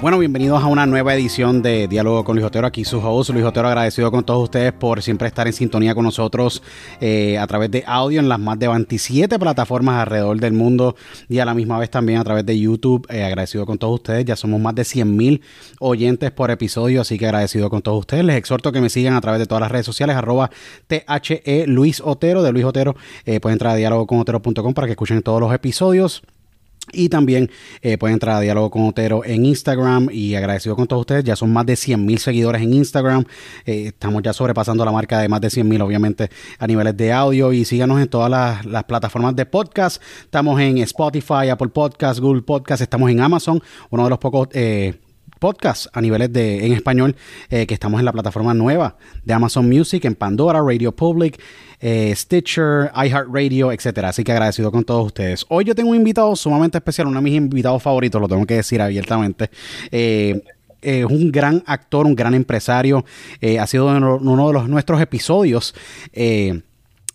Bueno, bienvenidos a una nueva edición de Diálogo con Luis Otero. Aquí su host, Luis Otero, agradecido con todos ustedes por siempre estar en sintonía con nosotros eh, a través de audio en las más de 27 plataformas alrededor del mundo y a la misma vez también a través de YouTube. Eh, agradecido con todos ustedes. Ya somos más de 100 mil oyentes por episodio, así que agradecido con todos ustedes. Les exhorto que me sigan a través de todas las redes sociales, arroba THE Luis Otero, de Luis Otero. Eh, pueden entrar a dialogoconotero.com para que escuchen todos los episodios. Y también eh, pueden entrar a Diálogo con Otero en Instagram y agradecido con todos ustedes. Ya son más de 100 mil seguidores en Instagram. Eh, estamos ya sobrepasando la marca de más de 100 mil, obviamente, a niveles de audio. Y síganos en todas las, plataformas de podcast. Estamos en Spotify, Apple Podcast, Google Podcast. Estamos en Amazon, uno de los pocos... Eh, podcasts a niveles de en español que estamos en la plataforma nueva de Amazon Music, en Pandora, Radio Public, eh, Stitcher, iHeartRadio, etcétera. Así que agradecido con todos ustedes. Hoy yo tengo un invitado sumamente especial, uno de mis invitados favoritos, lo tengo que decir abiertamente. Eh, es un gran actor, un gran empresario. Eh, ha sido uno de los, nuestros episodios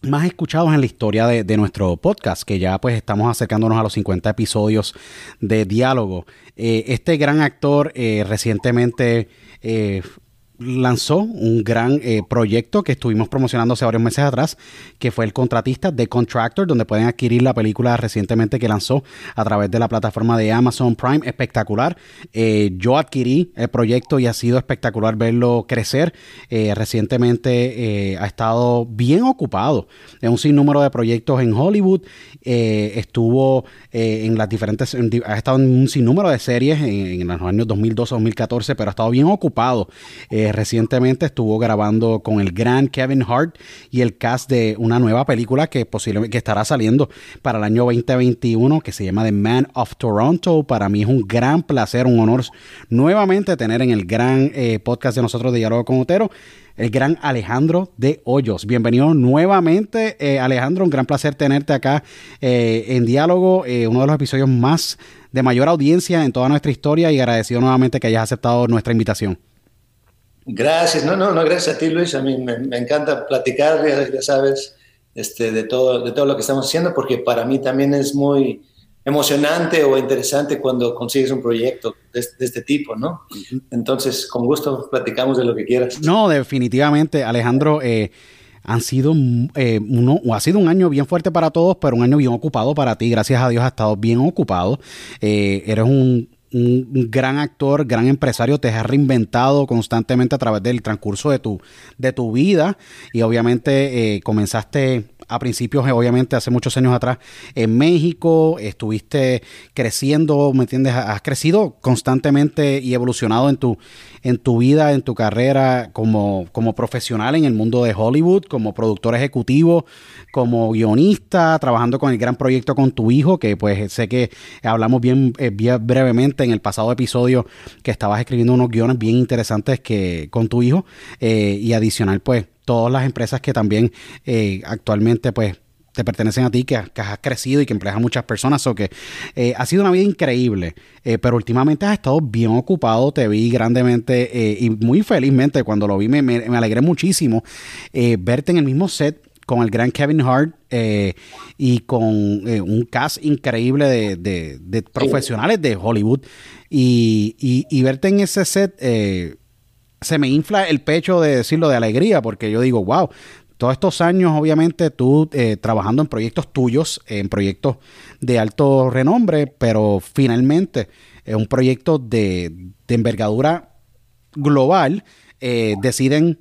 más escuchados en la historia de, nuestro podcast, que ya pues estamos acercándonos a los 50 episodios de diálogo. Eh, este gran actor eh, recientemente eh, lanzó un gran eh, proyecto que estuvimos promocionando hace varios meses atrás, que fue el contratista de Contractor, donde pueden adquirir la película recientemente que lanzó a través de la plataforma de Amazon Prime. Espectacular. Eh, yo adquirí el proyecto y ha sido espectacular verlo crecer. Eh, recientemente ha estado bien ocupado en un sinnúmero de proyectos en Hollywood. estuvo en las diferentes, ha estado en un sinnúmero de series en, los años 2012-2014, pero ha estado bien ocupado. Eh, recientemente estuvo grabando con el gran Kevin Hart y el cast de una nueva película que posiblemente estará saliendo para el año 2021 que se llama The Man of Toronto. Para mí es un gran placer, un honor nuevamente tener en el gran eh, podcast de nosotros de Diálogo con Otero el gran Alejandro de Hoyos. Bienvenido nuevamente, eh, Alejandro. Un gran placer tenerte acá en diálogo, uno de los episodios más de mayor audiencia en toda nuestra historia y agradecido nuevamente que hayas aceptado nuestra invitación. Gracias, no, no, no, gracias a ti Luis, a mí me, encanta platicar, ya, sabes, este, de, todo, de todo lo que estamos haciendo, porque para mí también es muy emocionante o interesante cuando consigues un proyecto de, este tipo, ¿no? Entonces, con gusto platicamos de lo que quieras. No, definitivamente, Alejandro. Eh, han sido eh, uno, o ha sido un año bien fuerte para todos, pero un año bien ocupado para ti. Gracias a Dios has estado bien ocupado. Eh, eres un, un, gran actor, gran empresario, te has reinventado constantemente a través del transcurso de tu, de tu vida y obviamente eh, comenzaste a principios, obviamente, hace muchos años atrás, en México, estuviste creciendo, ¿me entiendes? Has crecido constantemente y evolucionado en tu, en tu vida, en tu carrera como, como profesional en el mundo de Hollywood, como productor ejecutivo, como guionista, trabajando con el gran proyecto con tu hijo, que pues sé que hablamos bien, eh, brevemente en el pasado episodio que estabas escribiendo unos guiones bien interesantes que con tu hijo eh, y adicional pues todas las empresas que también eh, actualmente pues te pertenecen a ti, que, has crecido y que empleas a muchas personas. O que eh, ha sido una vida increíble, eh, pero últimamente has estado bien ocupado. Te vi grandemente y muy felizmente cuando lo vi, me, me, alegré muchísimo verte en el mismo set con el gran Kevin Hart y con un cast increíble de, profesionales de Hollywood. Y, y, verte en ese set se me infla el pecho de decirlo de alegría, porque yo digo, wow, todos estos años, obviamente, tú eh, trabajando en proyectos tuyos, en proyectos de alto renombre, pero finalmente es un proyecto de, envergadura global, eh, deciden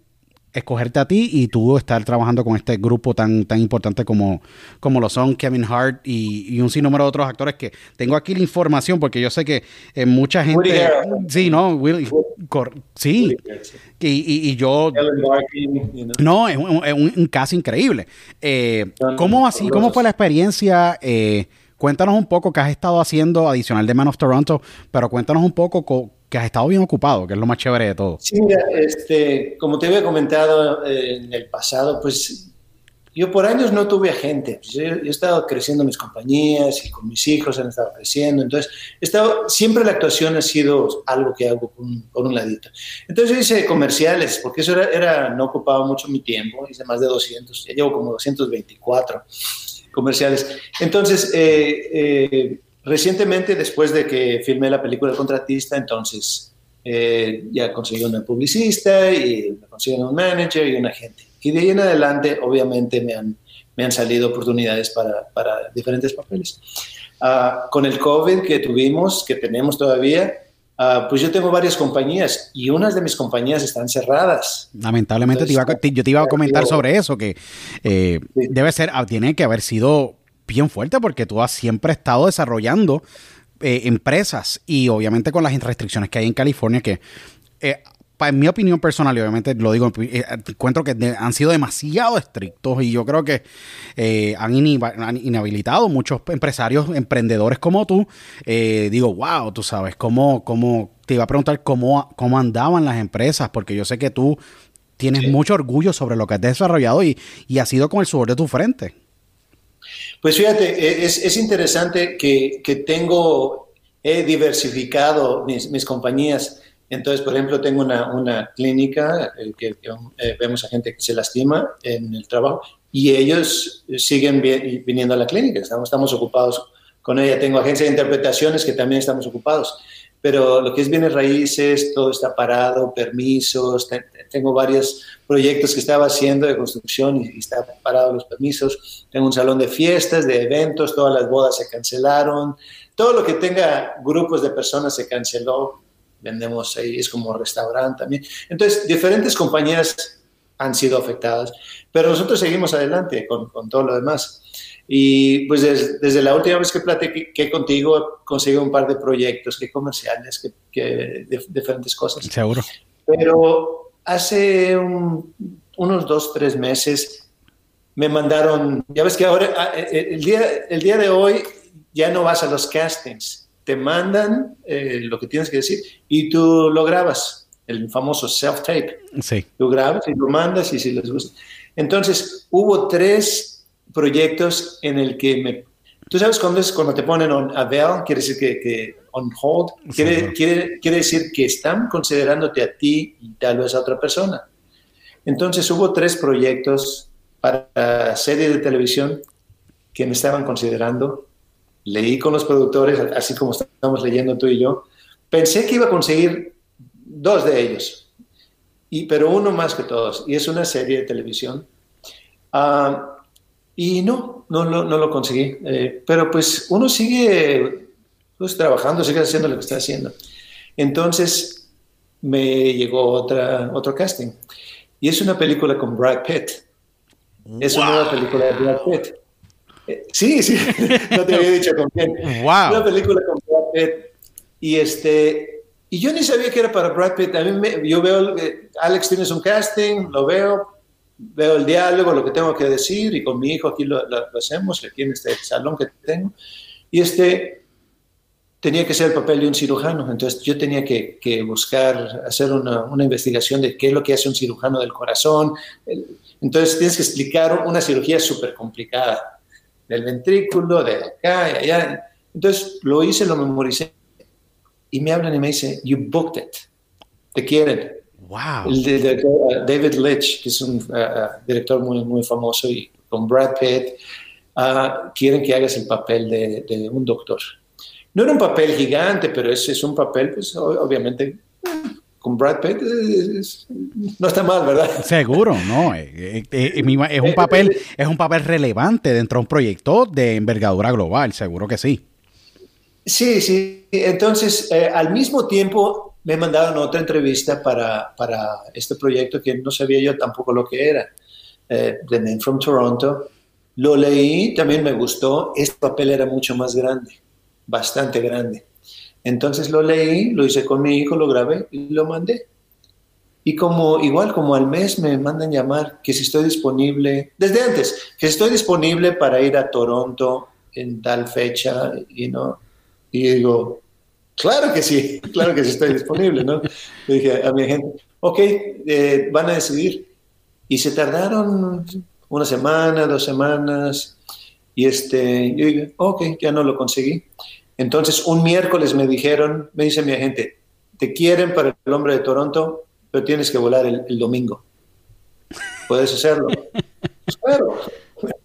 escogerte a ti y tú estar trabajando con este grupo tan, tan importante como, como lo son Kevin Hart y, un sinnúmero de otros actores que tengo aquí la información porque yo sé que eh, mucha gente... Sí, ¿no? sí. Y, yo... No, es un, caso increíble. Eh, ¿Cómo así? ¿Cómo fue la experiencia? Eh, cuéntanos un poco qué has estado haciendo adicional de Man of Toronto, pero cuéntanos un poco que has estado bien ocupado, que es lo más chévere de todo. Sí, mira, este, como te había comentado eh, en el pasado, pues yo por años no tuve agente. Pues, yo, he estado creciendo mis compañías y con mis hijos han estado creciendo. Entonces, he estado, siempre la actuación ha sido algo que hago por un, ladito. Entonces, yo hice comerciales, porque eso era, era, no ocupaba mucho mi tiempo. Hice más de 200, ya llevo como 224 comerciales. Entonces, eh, eh, Recientemente, después de que filmé la película El Contratista, entonces eh, ya conseguí una publicista y me un manager y un agente. Y de ahí en adelante, obviamente, me han, me han salido oportunidades para, para diferentes papeles. Ah, con el COVID que tuvimos, que tenemos todavía, Uh, pues yo tengo varias compañías y unas de mis compañías están cerradas. Lamentablemente, yo te iba a comentar sobre eso, que eh, debe ser, ah, tiene que haber sido bien fuerte porque tú has siempre estado desarrollando eh, empresas y obviamente con las restricciones que hay en California que... Eh, en mi opinión personal, y obviamente lo digo, eh, encuentro que han sido demasiado estrictos y yo creo que han, inhabilitado muchos empresarios, emprendedores como tú. digo, wow, tú sabes, cómo, cómo, te iba a preguntar cómo, cómo andaban las empresas, porque yo sé que tú tienes mucho orgullo sobre lo que has desarrollado y, y ha sido con el sudor de tu frente. Pues fíjate, e, es, interesante que, tengo, he diversificado mis, compañías. Entonces, por ejemplo, tengo una, clínica que, eh, vemos a gente que se lastima en el trabajo y ellos siguen viniendo a la clínica, estamos, estamos ocupados con ella. Tengo agencia de interpretaciones que también estamos ocupados, pero lo que es bienes raíces, todo está parado, permisos, tengo varios proyectos que estaba haciendo de construcción y, y está parado los permisos. Tengo un salón de fiestas, de eventos, todas las bodas se cancelaron, todo lo que tenga grupos de personas se canceló, vendemos ahí, es como restaurante también. Entonces, diferentes compañías han sido afectadas, pero nosotros seguimos adelante con, con todo lo demás. Y pues desde, la última vez que platiqué contigo, conseguí un par de proyectos, que comerciales, que, que diferentes cosas. Seguro. Pero hace unos dos, tres meses me mandaron, ya ves que ahora, ah, eh, eh, el día, el día de hoy ya no vas a los castings, te mandan eh, lo que tienes que decir y tú lo grabas, el famoso self-tape. Sí. Tú grabas y lo mandas y si les gusta. Entonces, hubo tres proyectos en el que me... Tú sabes cuando es cuando te ponen on avail, quiere decir que, que on hold, quiere, quiere, quiere decir que están considerándote a ti y tal vez a otra persona. Entonces hubo tres proyectos para series de televisión que me estaban considerando. Leí con los productores, así como estamos leyendo tú y yo, pensé que iba a conseguir dos de ellos, y, pero uno más que todos, y es una serie de televisión. Ah, y no, no, no, no lo conseguí, eh, pero pues uno sigue pues, trabajando, sigue haciendo lo que está haciendo. Entonces me llegó otra, otro casting, y es una película con Brad Pitt. Es una nueva película de Brad Pitt. Sí, sí, no te había dicho con quién. Wow. Una película con Brad Pitt. Y, este, y yo ni sabía que era para Brad Pitt. A mí me, yo veo, Alex tienes un casting, lo veo, veo el diálogo, lo que tengo que decir, y con mi hijo aquí lo, lo, hacemos, aquí en este salón que tengo. Y este, tenía que ser el papel de un cirujano, entonces yo tenía que, que buscar, hacer una, una, investigación de qué es lo que hace un cirujano del corazón. Entonces tienes que explicar una cirugía súper complicada del ventrículo, de acá y allá. Entonces lo hice, lo memoricé y me hablan y me dicen, you booked it, te quieren. Wow. El director, uh, David Litch, que es un uh, uh, director muy, muy famoso y con Brad Pitt, uh, quieren que hagas el papel de, de, un doctor. No era un papel gigante, pero ese es un papel, pues obviamente con Brad Pitt no está mal, ¿verdad? Seguro, no. Eh, eh, eh, es un papel, es un papel relevante dentro de un proyecto de envergadura global, seguro que sí. Sí, sí. Entonces, eh, al mismo tiempo me mandaron otra entrevista para, para, este proyecto que no sabía yo tampoco lo que era, eh, The Man from Toronto. Lo leí, también me gustó. Este papel era mucho más grande, bastante grande. Entonces lo leí, lo hice con mi hijo, lo grabé y lo mandé. Y como igual como al mes me mandan llamar que si estoy disponible, desde antes, que estoy disponible para ir a Toronto en tal fecha y no. Y digo, claro que sí, claro que sí estoy disponible, ¿no? Le dije a mi gente, ok, eh, van a decidir. Y se tardaron una semana, dos semanas, y este, yo dije, ok, ya no lo conseguí. Entonces, un miércoles me dijeron, me dice mi agente, te quieren para el hombre de Toronto, pero tienes que volar el, el domingo. ¿Puedes hacerlo? pues claro.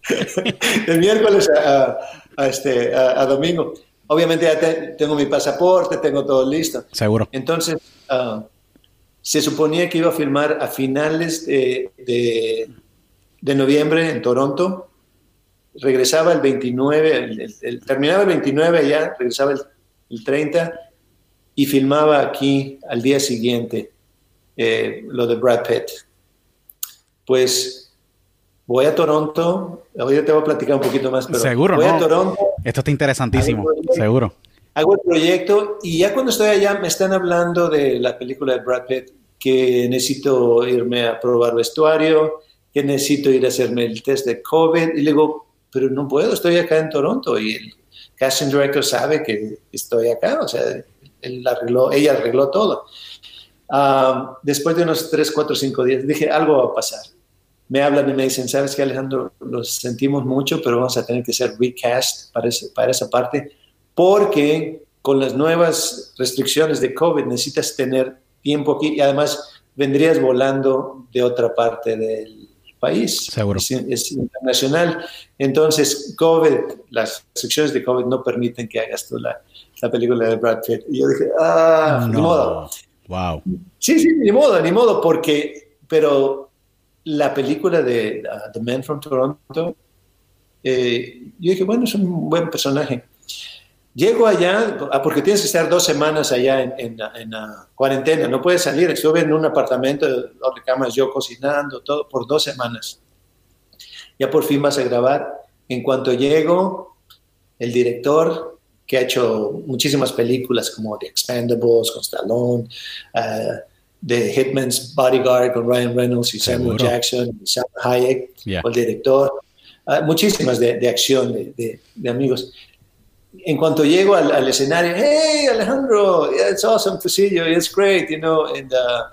el miércoles a, a este, a, a, domingo. Obviamente ya te, tengo mi pasaporte, tengo todo listo. Seguro. Entonces, uh, se suponía que iba a filmar a finales de, de, de noviembre en Toronto regresaba el 29, el, el, el, terminaba el 29 allá, regresaba el, el, 30 y filmaba aquí al día siguiente eh, lo de Brad Pitt. Pues voy a Toronto, ahorita te voy a platicar un poquito más, pero seguro, voy no. a Toronto. Esto está interesantísimo, seguro. Hago el proyecto y ya cuando estoy allá me están hablando de la película de Brad Pitt, que necesito irme a probar vestuario, que necesito ir a hacerme el test de COVID y le digo, pero no puedo, estoy acá en Toronto y el casting director sabe que estoy acá, o sea, él arregló, ella arregló todo. Um, después de unos 3, 4, 5 días, dije, algo va a pasar. Me hablan y me dicen, sabes que Alejandro, lo sentimos mucho, pero vamos a tener que hacer recast para, ese, para esa parte, porque con las nuevas restricciones de COVID necesitas tener tiempo aquí y además vendrías volando de otra parte del, país. Seguro. Es, internacional. Entonces, COVID, las secciones de COVID no permiten que hagas tú la, la película de Brad Pitt. Y yo dije, ah, ni modo. Wow. Sí, sí, ni modo, ni modo, porque, pero la película de uh, The Man from Toronto, eh, yo dije, bueno, es un buen personaje. Llego allá, ah, porque tienes que estar dos semanas allá en, en, en cuarentena, no puedes salir. Estuve en un apartamento, donde camas, yo cocinando, todo, por dos semanas. Ya por fin vas a grabar. En cuanto llego, el director, que ha hecho muchísimas películas como The Expendables con Stallone, uh, The Hitman's Bodyguard con Ryan Reynolds y Samuel Jackson, y Sam Hayek, el director, uh, muchísimas de, de acción de, de, de amigos. En cuanto llego al, al, escenario, hey Alejandro, yeah, it's awesome to see you, it's great, you know, and uh,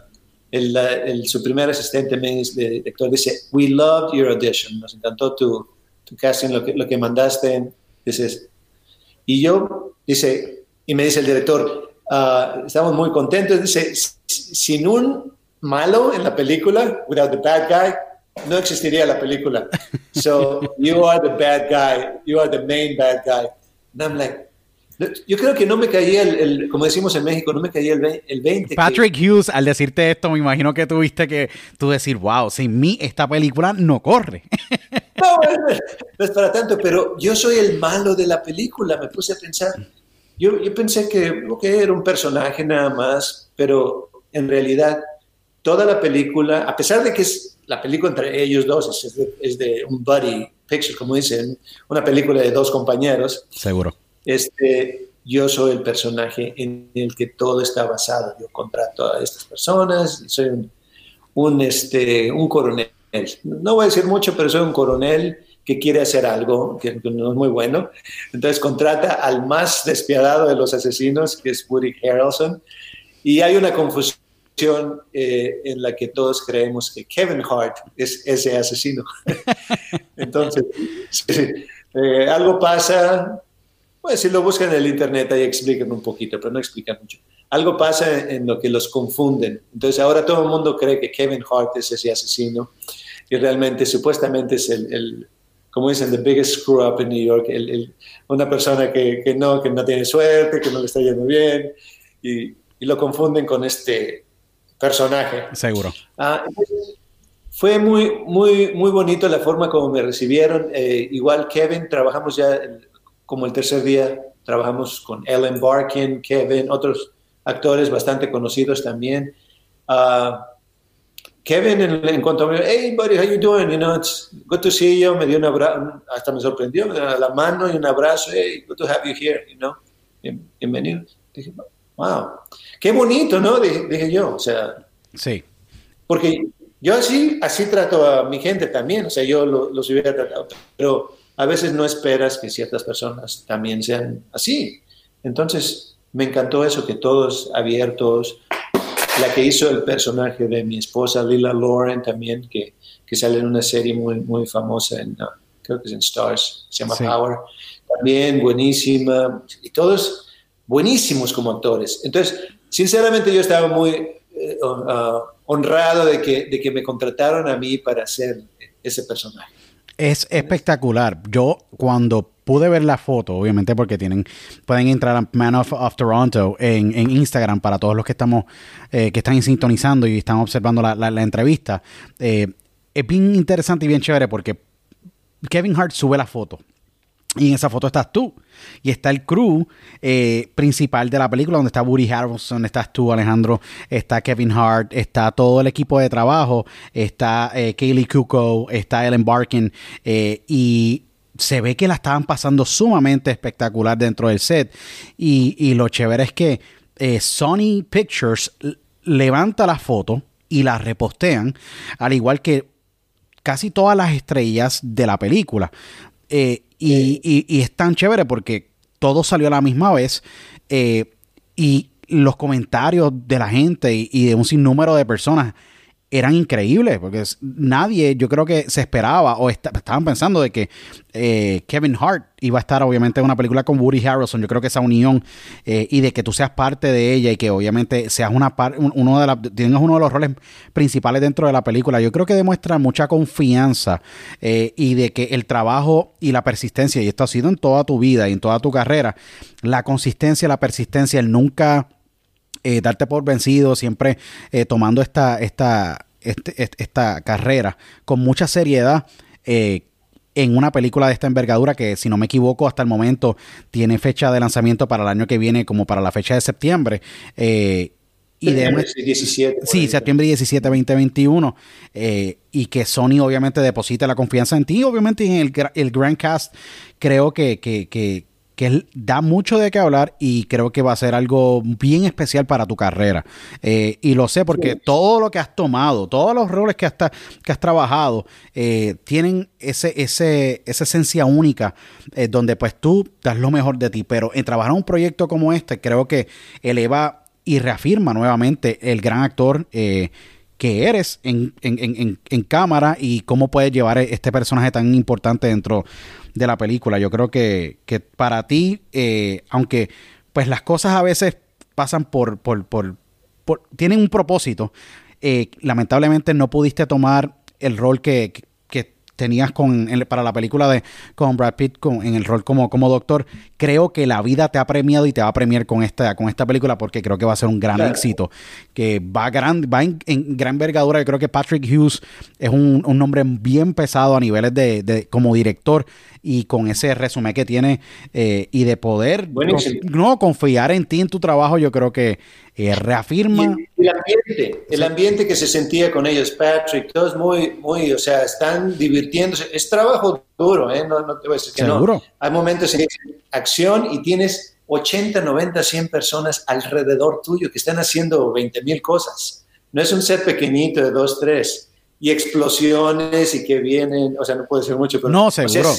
el, el, su primer asistente me dice, director dice, we loved your audition, nos encantó tu, tu casting, lo que, lo que mandaste, dices, y yo, dice, y me dice el director, uh, estamos muy contentos, dice, sin un malo en la película, without the bad guy, no existiría la película. So you are the bad guy, you are the main bad guy. And I'm like, yo creo que no me caía el, el, como decimos en México, no me caía el, el 20. Patrick que... Hughes, al decirte esto, me imagino que tuviste que tú decir, wow, sin mí esta película no corre. No, no es para tanto, pero yo soy el malo de la película, me puse a pensar. Yo, yo pensé que okay, era un personaje nada más, pero en realidad toda la película, a pesar de que es la película entre ellos dos, es de, es de un buddy picture, como dicen, una película de dos compañeros. Seguro. Este, yo soy el personaje en el que todo está basado. Yo contrato a estas personas, soy un, un, este, un coronel. No voy a decir mucho, pero soy un coronel que quiere hacer algo que, no es muy bueno. Entonces contrata al más despiadado de los asesinos, que es Woody Harrelson, y hay una confusión eh, en la que todos creemos que Kevin Hart es ese asesino. Entonces, sí, eh, algo pasa, pues si lo buscan en el internet ahí explican un poquito, pero no explican mucho. Algo pasa en lo que los confunden. Entonces ahora todo el mundo cree que Kevin Hart es ese asesino y realmente supuestamente es el, el como dicen, the biggest screw up in New York, el, el, una persona que, que, no, que no tiene suerte, que no le está yendo bien y, y lo confunden con este personaje. Seguro. Ah, fue muy, muy, muy bonito la forma como me recibieron. Eh, igual Kevin, trabajamos ya como el tercer día, trabajamos con Ellen Barkin, Kevin, otros actores bastante conocidos también. Uh, Kevin, en, en, cuanto a mí, hey buddy, how you doing? You know, it's good to see you. Me dio un abrazo, hasta me sorprendió, me dio la mano y un abrazo. Hey, good to have you here, you know. Bienvenido. Dije, wow, qué bonito, ¿no? Dije, dije, yo, o sea. Sí. Porque yo así, así trato a mi gente también, o sea, yo lo, los hubiera tratado, pero a veces no esperas que ciertas personas también sean así. Entonces, me encantó eso, que todos abiertos. La que hizo el personaje de mi esposa, Lila Lauren, también, que, que sale en una serie muy, muy famosa, en, uh, creo que es en Stars, se llama sí. Power. También buenísima. Y todos buenísimos como actores. Entonces, sinceramente yo estaba muy eh, uh, honrado de que, de que me contrataron a mí para hacer ese personaje. Es espectacular. Yo cuando pude ver la foto, obviamente porque tienen, pueden entrar a Man of, of Toronto en, en, Instagram para todos los que estamos, eh, que están sintonizando y están observando la, la, entrevista. Eh, es bien interesante y bien chévere porque Kevin Hart sube la foto. Y en esa foto estás tú. Y está el crew eh, principal de la película, donde está Woody Harrelson, estás tú, Alejandro, está Kevin Hart, está todo el equipo de trabajo, está Kaylee Kuko, está Ellen Barkin, y se ve que la estaban pasando sumamente espectacular dentro del set. Y, y lo chévere es que eh, Sony Pictures levanta la foto y la repostean, al igual que casi todas las estrellas de la película. Eh, y, y, y, es tan chévere porque todo salió a la misma vez eh, y los comentarios de la gente y, y, de un sinnúmero de personas eran increíbles, porque nadie, yo creo que se esperaba o estaban pensando de que eh, Kevin Hart iba a estar obviamente en una película con Woody Harrelson, yo creo que esa unión eh, y de que tú seas parte de ella y que obviamente seas una uno de la, tengas uno de los roles principales dentro de la película, yo creo que demuestra mucha confianza eh, y de que el trabajo y la persistencia, y esto ha sido en toda tu vida y en toda tu carrera, la consistencia, la persistencia, el nunca eh, darte por vencido, siempre eh, tomando esta, esta, este, esta carrera con mucha seriedad. Eh, en una película de esta envergadura que, si no me equivoco, hasta el momento tiene fecha de lanzamiento para el año que viene, como para la fecha de septiembre. y de, 17, sí, septiembre 17, 2021. y que Sony obviamente deposita la confianza en ti, obviamente en el, el Grand Cast. Creo que, que que da mucho de qué hablar y creo que va a ser algo bien especial para tu carrera. Eh, y lo sé porque todo lo que has tomado, todos los roles que has, que has trabajado, eh, tienen ese, ese, esa esencia única eh, donde pues tú das lo mejor de ti. Pero en trabajar en un proyecto como este, creo que eleva y reafirma nuevamente el gran actor que eres en, en, cámara y cómo puedes llevar este personaje tan importante dentro de la película. Yo creo que, que para ti, eh, aunque pues las cosas a veces pasan por, por, por, tienen un propósito, eh, lamentablemente no pudiste tomar el rol que, tenías con, para la película de con Brad Pitt con, en el rol como, como doctor, creo que la vida te ha premiado y te va a premiar con esta, con esta película porque creo que va a ser un gran éxito, que va, gran, va en, gran envergadura. Yo creo que Patrick Hughes es un, un nombre bien pesado a niveles de, de como director y con ese resumen que tiene eh, y de poder no confiar en ti, en tu trabajo, yo creo que eh, reafirma. el ambiente, el ambiente que se sentía con ellos, Patrick, todos muy, muy, o sea, están divirtiéndose. Es trabajo duro, ¿eh? No, te voy a decir que no. Hay momentos en acción y tienes 80, 90, 100 personas alrededor tuyo que están haciendo 20 mil cosas. No es un set pequeñito de dos, tres y explosiones y que vienen, o sea, no puede ser mucho, pero no, seguro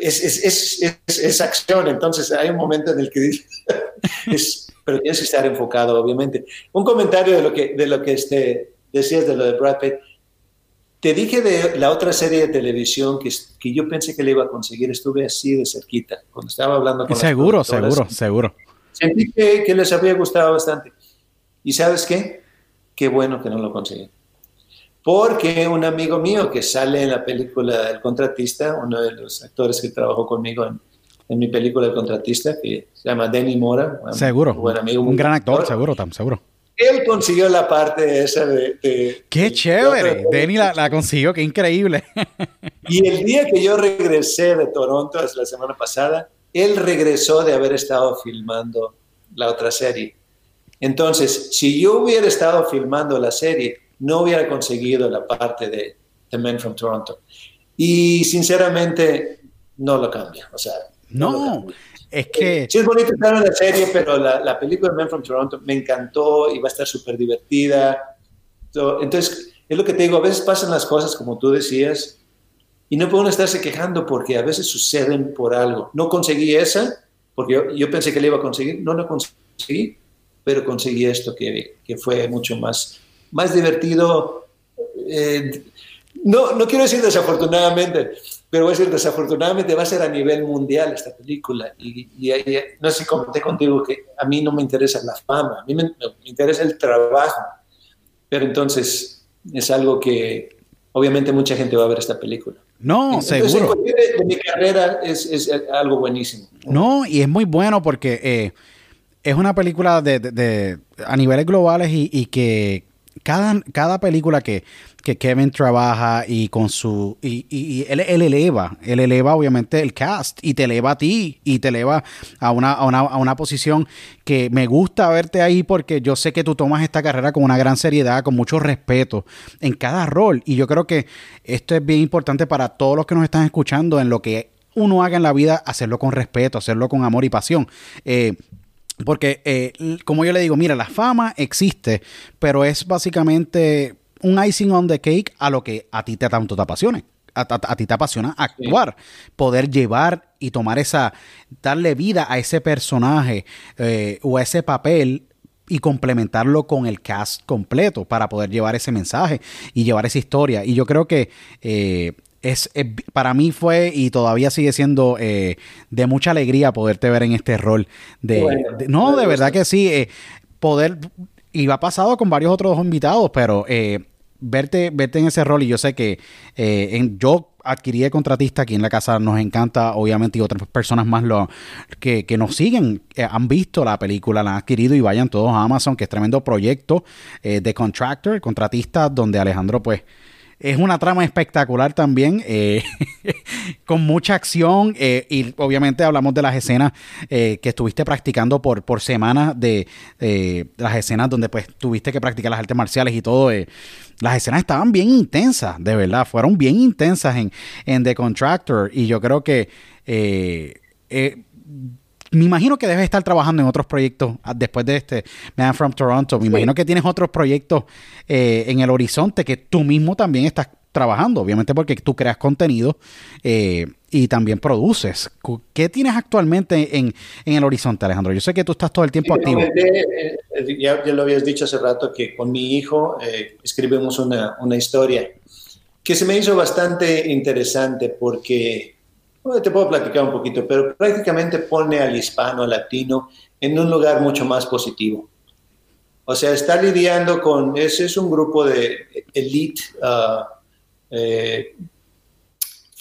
es, acción, entonces hay un momento en el que dices, pero tienes que estar enfocado, obviamente. Un comentario de lo que, de lo que este, decías de lo de Brad Pitt. Te dije de la otra serie de televisión que, que yo pensé que le iba a conseguir, estuve así de cerquita, cuando estaba hablando con Seguro, seguro, seguro. Sentí que, que les había gustado bastante. ¿Y sabes qué? Qué bueno que no lo conseguí porque un amigo mío que sale en la película El Contratista, uno de los actores que trabajó conmigo en, mi película El Contratista, que se llama Danny Mora. Seguro. Un, amigo, un gran actor, seguro, tam, seguro. Él consiguió la parte esa de... ¡Qué chévere! Danny la, consiguió, qué increíble. y el día que yo regresé de Toronto, la semana pasada, él regresó de haber estado filmando la otra serie. Entonces, si yo hubiera estado filmando la serie, no hubiera conseguido la parte de The Men from Toronto. Y sinceramente, no lo cambia. O sea, no, es que. Sí, es bonito estar en la serie, pero la, la película de Men from Toronto me encantó y va a estar súper divertida. Entonces, es lo que te digo, a veces pasan las cosas como tú decías y no pueden estarse quejando porque a veces suceden por algo. No conseguí esa, porque yo, yo pensé que la iba a conseguir, no la conseguí, pero conseguí esto que, que fue mucho más más divertido. Eh, no, no quiero decir desafortunadamente, pero voy a decir desafortunadamente va a ser a nivel mundial esta película. Y, no sé si comenté contigo que a mí no me interesa la fama, a mí me, interesa el trabajo. Pero entonces es algo que obviamente mucha gente va a ver esta película. No, seguro. De, mi carrera es, algo buenísimo. No, y es muy bueno porque eh, es una película de, a niveles globales y que cada, cada película que, Kevin trabaja y con su. Y, él, eleva, él eleva obviamente el cast y te eleva a ti y te eleva a una, a una, posición que me gusta verte ahí porque yo sé que tú tomas esta carrera con una gran seriedad, con mucho respeto en cada rol. Y yo creo que esto es bien importante para todos los que nos están escuchando en lo que uno haga en la vida, hacerlo con respeto, hacerlo con amor y pasión. Eh, porque, eh, como yo le digo, mira, la fama existe, pero es básicamente un icing on the cake a lo que a ti te tanto te apasiona. A, ti te apasiona actuar, poder llevar y tomar esa, darle vida a ese personaje eh, o a ese papel y complementarlo con el cast completo para poder llevar ese mensaje y llevar esa historia. Y yo creo que eh, es, para mí fue y todavía sigue siendo eh, de mucha alegría poderte ver en este rol. De, no, de verdad que sí. Eh, poder, y ha pasado con varios otros invitados, pero verte, verte en ese rol y yo sé que en, yo adquirí de contratista aquí en la casa, nos encanta, obviamente, y otras personas más lo, que, que nos siguen, eh, han visto la película, la han adquirido y vayan todos a Amazon, que es tremendo proyecto eh, de Contractor, contratista, donde Alejandro, pues, es una trama espectacular también, eh, con mucha acción eh, y obviamente hablamos de las escenas eh, que estuviste practicando por, por semanas, de las escenas donde pues tuviste que practicar las artes marciales y todo. las escenas estaban bien intensas, de verdad, fueron bien intensas en, en The Contractor y yo creo que me imagino que debes estar trabajando en otros proyectos ah, después de este Man from Toronto. Me imagino que tienes otros proyectos eh, en el horizonte que tú mismo también estás trabajando, obviamente porque tú creas contenido eh, y también produces. ¿Qué tienes actualmente en, el horizonte, Alejandro? Yo sé que tú estás todo el tiempo activo. Eh, ya, lo habías dicho hace rato que con mi hijo escribimos una, una historia que se me hizo bastante interesante porque te puedo platicar un poquito, pero prácticamente pone al hispano, al latino, en un lugar mucho más positivo. O sea, está lidiando con, ese es un grupo de elite uh, eh,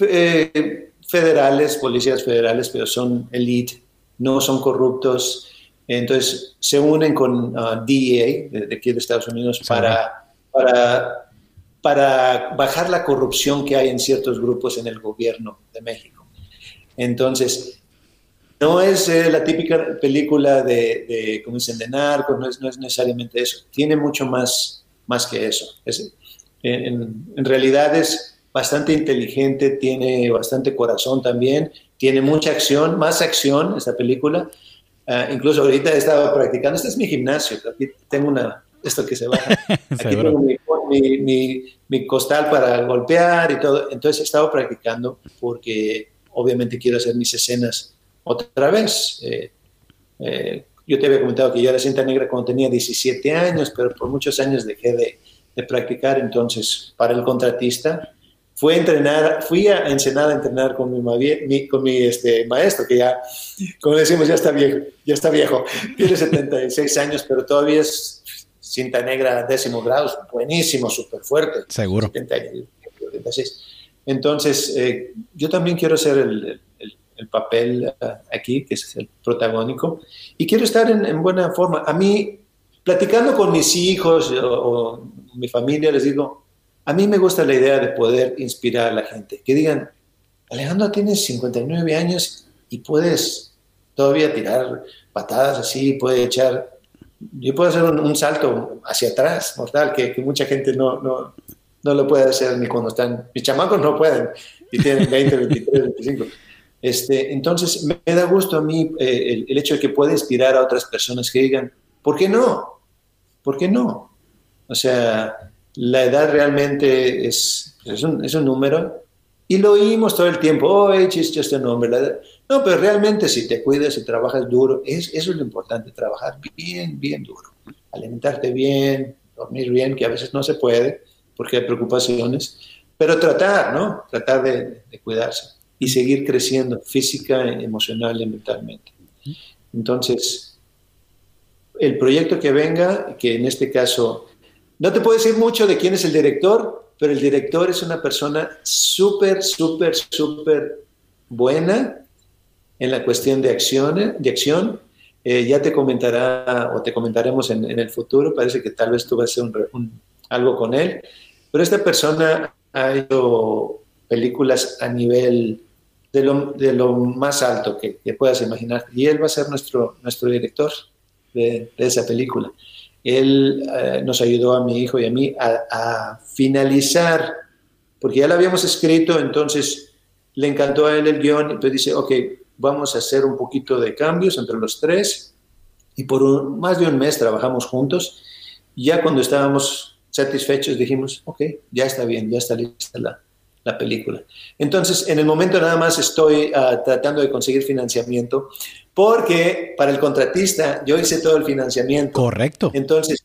eh, federales, policías federales, pero son elite, no son corruptos. Entonces se unen con uh, DEA de, aquí de Estados Unidos para, para, para bajar la corrupción que hay en ciertos grupos en el gobierno de México. Entonces, no es eh, la típica película de, de, como dicen, de narcos, no es, necesariamente eso. Tiene mucho más, más que eso. En, realidad es bastante inteligente, tiene bastante corazón también, tiene mucha acción, más acción esta película. Ah, incluso ahorita he estado practicando, este es mi gimnasio, aquí tengo una, esto que se baja, aquí tengo mi, mi, costal para golpear y todo, entonces he estado practicando porque obviamente quiero hacer mis escenas otra vez. Eh, eh, yo te había comentado que yo era cinta negra cuando tenía 17 años, pero por muchos años dejé de, practicar. Entonces, para el contratista, fui a entrenar, fui a Ensenada a entrenar con mi, con mi este, maestro, que ya, como decimos, ya está viejo, ya está viejo, tiene 76 años, pero todavía es cinta negra décimo grado, buenísimo, súper fuerte. Seguro. 76. Entonces, eh, yo también quiero hacer el, papel eh, aquí, que es el protagónico, y quiero estar en, buena forma. A mí, platicando con mis hijos o, mi familia, les digo, a mí me gusta la idea de poder inspirar a la gente, que digan, Alejandro, tienes 59 años y puedes todavía tirar patadas así, puede echar, yo puedo hacer un, salto hacia atrás, mortal, que, mucha gente no, no lo puede hacer ni cuando están, mis chamacos no pueden y tienen 20, 23, 25. Este, entonces, me da gusto a mí eh, el, hecho de que pueda inspirar a otras personas que digan, ¿por qué no? ¿Por qué no? O sea, la edad realmente es, es, un, es un número y lo oímos todo el tiempo, oh, age is just a. No, pero realmente si te cuidas y trabajas duro, es, eso es lo importante, trabajar bien, bien duro. Alimentarte bien, dormir bien, que a veces no se puede, porque hay preocupaciones, pero tratar, ¿no? Tratar de, cuidarse y seguir creciendo física, emocional y mentalmente. Entonces, el proyecto que venga, que en este caso, no te puedo decir mucho de quién es el director, pero el director es una persona súper, súper, súper buena en la cuestión de acción. De acción. Eh, ya te comentará o te comentaremos en, el futuro, parece que tal vez tú vas a hacer algo con él, pero esta persona ha hecho películas a nivel de lo, de lo más alto que, puedas imaginar. Y él va a ser nuestro, nuestro director de, esa película. Él eh, nos ayudó a mi hijo y a mí a, finalizar, porque ya lo habíamos escrito, entonces le encantó a él el guion, entonces dice, ok, vamos a hacer un poquito de cambios entre los tres. Y por más de un mes trabajamos juntos. Ya cuando estábamos satisfechos dijimos, ok, ya está bien, ya está lista la, la película. Entonces, en el momento nada más estoy ah, tratando de conseguir financiamiento porque para el contratista yo hice todo el financiamiento. Correcto. Entonces,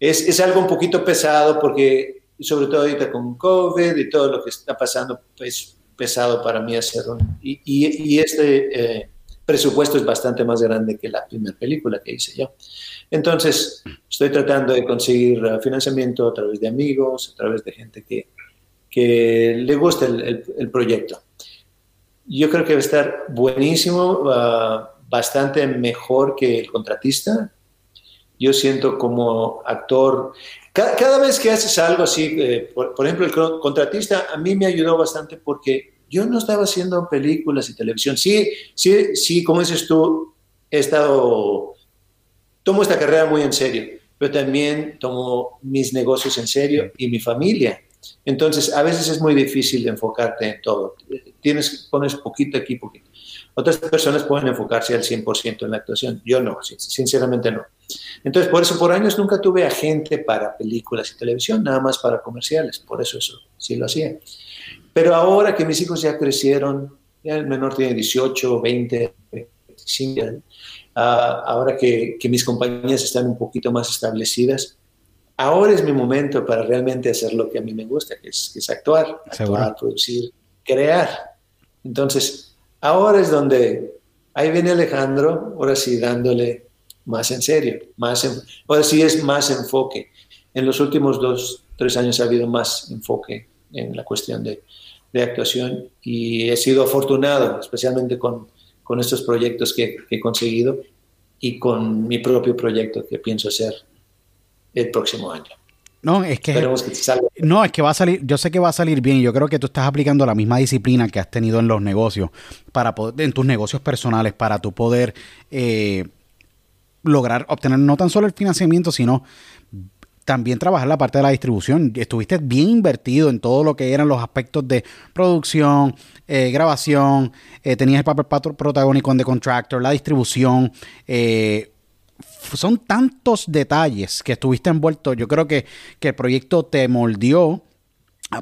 es, es algo un poquito pesado porque, sobre todo ahorita con COVID y todo lo que está pasando, es pesado para mí hacerlo. Y, y, este eh, presupuesto es bastante más grande que la primera película que hice yo. Entonces, estoy tratando de conseguir uh, financiamiento a través de amigos, a través de gente que, que le guste el, el, proyecto. Yo creo que va a estar buenísimo, uh, bastante mejor que el contratista. Yo siento como actor, cada, vez que haces algo así, eh, por, por, ejemplo, el contratista a mí me ayudó bastante porque yo no estaba haciendo películas y televisión. Sí, sí, sí, como dices tú, he estado, tomo esta carrera muy en serio, pero también tomo mis negocios en serio y mi familia. Entonces, a veces es muy difícil enfocarte en todo. Tienes, pones poquito aquí, poquito. Otras personas pueden enfocarse al 100% en la actuación. Yo no, sinceramente no. Entonces, por eso por años nunca tuve agente para películas y televisión, nada más para comerciales. Por eso eso sí lo hacía. Pero ahora que mis hijos ya crecieron, ya el menor tiene 18, 20, 25, ahora que, que, mis compañías están un poquito más establecidas, ahora es mi momento para realmente hacer lo que a mí me gusta, que es, que es actuar, actuar, producir, crear. Entonces, Ahora es donde, ahí viene Alejandro, ahora sí dándole más en serio, más ahora sí es más enfoque. En los últimos dos, tres años ha habido más enfoque en la cuestión de, de actuación y he sido afortunado, especialmente con, con estos proyectos que, que, he conseguido y con mi propio proyecto que pienso hacer el próximo año. No, es que, no, es que va a salir, yo sé que va a salir bien. Yo creo que tú estás aplicando la misma disciplina que has tenido en los negocios, para en tus negocios personales, para tu poder eh, lograr obtener no tan solo el financiamiento, sino también trabajar la parte de la distribución. Estuviste bien invertido en todo lo que eran los aspectos de producción, eh, grabación, eh, tenías el papel protagónico en The Contractor, la distribución, eh, son tantos detalles que estuviste envuelto. Yo creo que, el proyecto te moldeó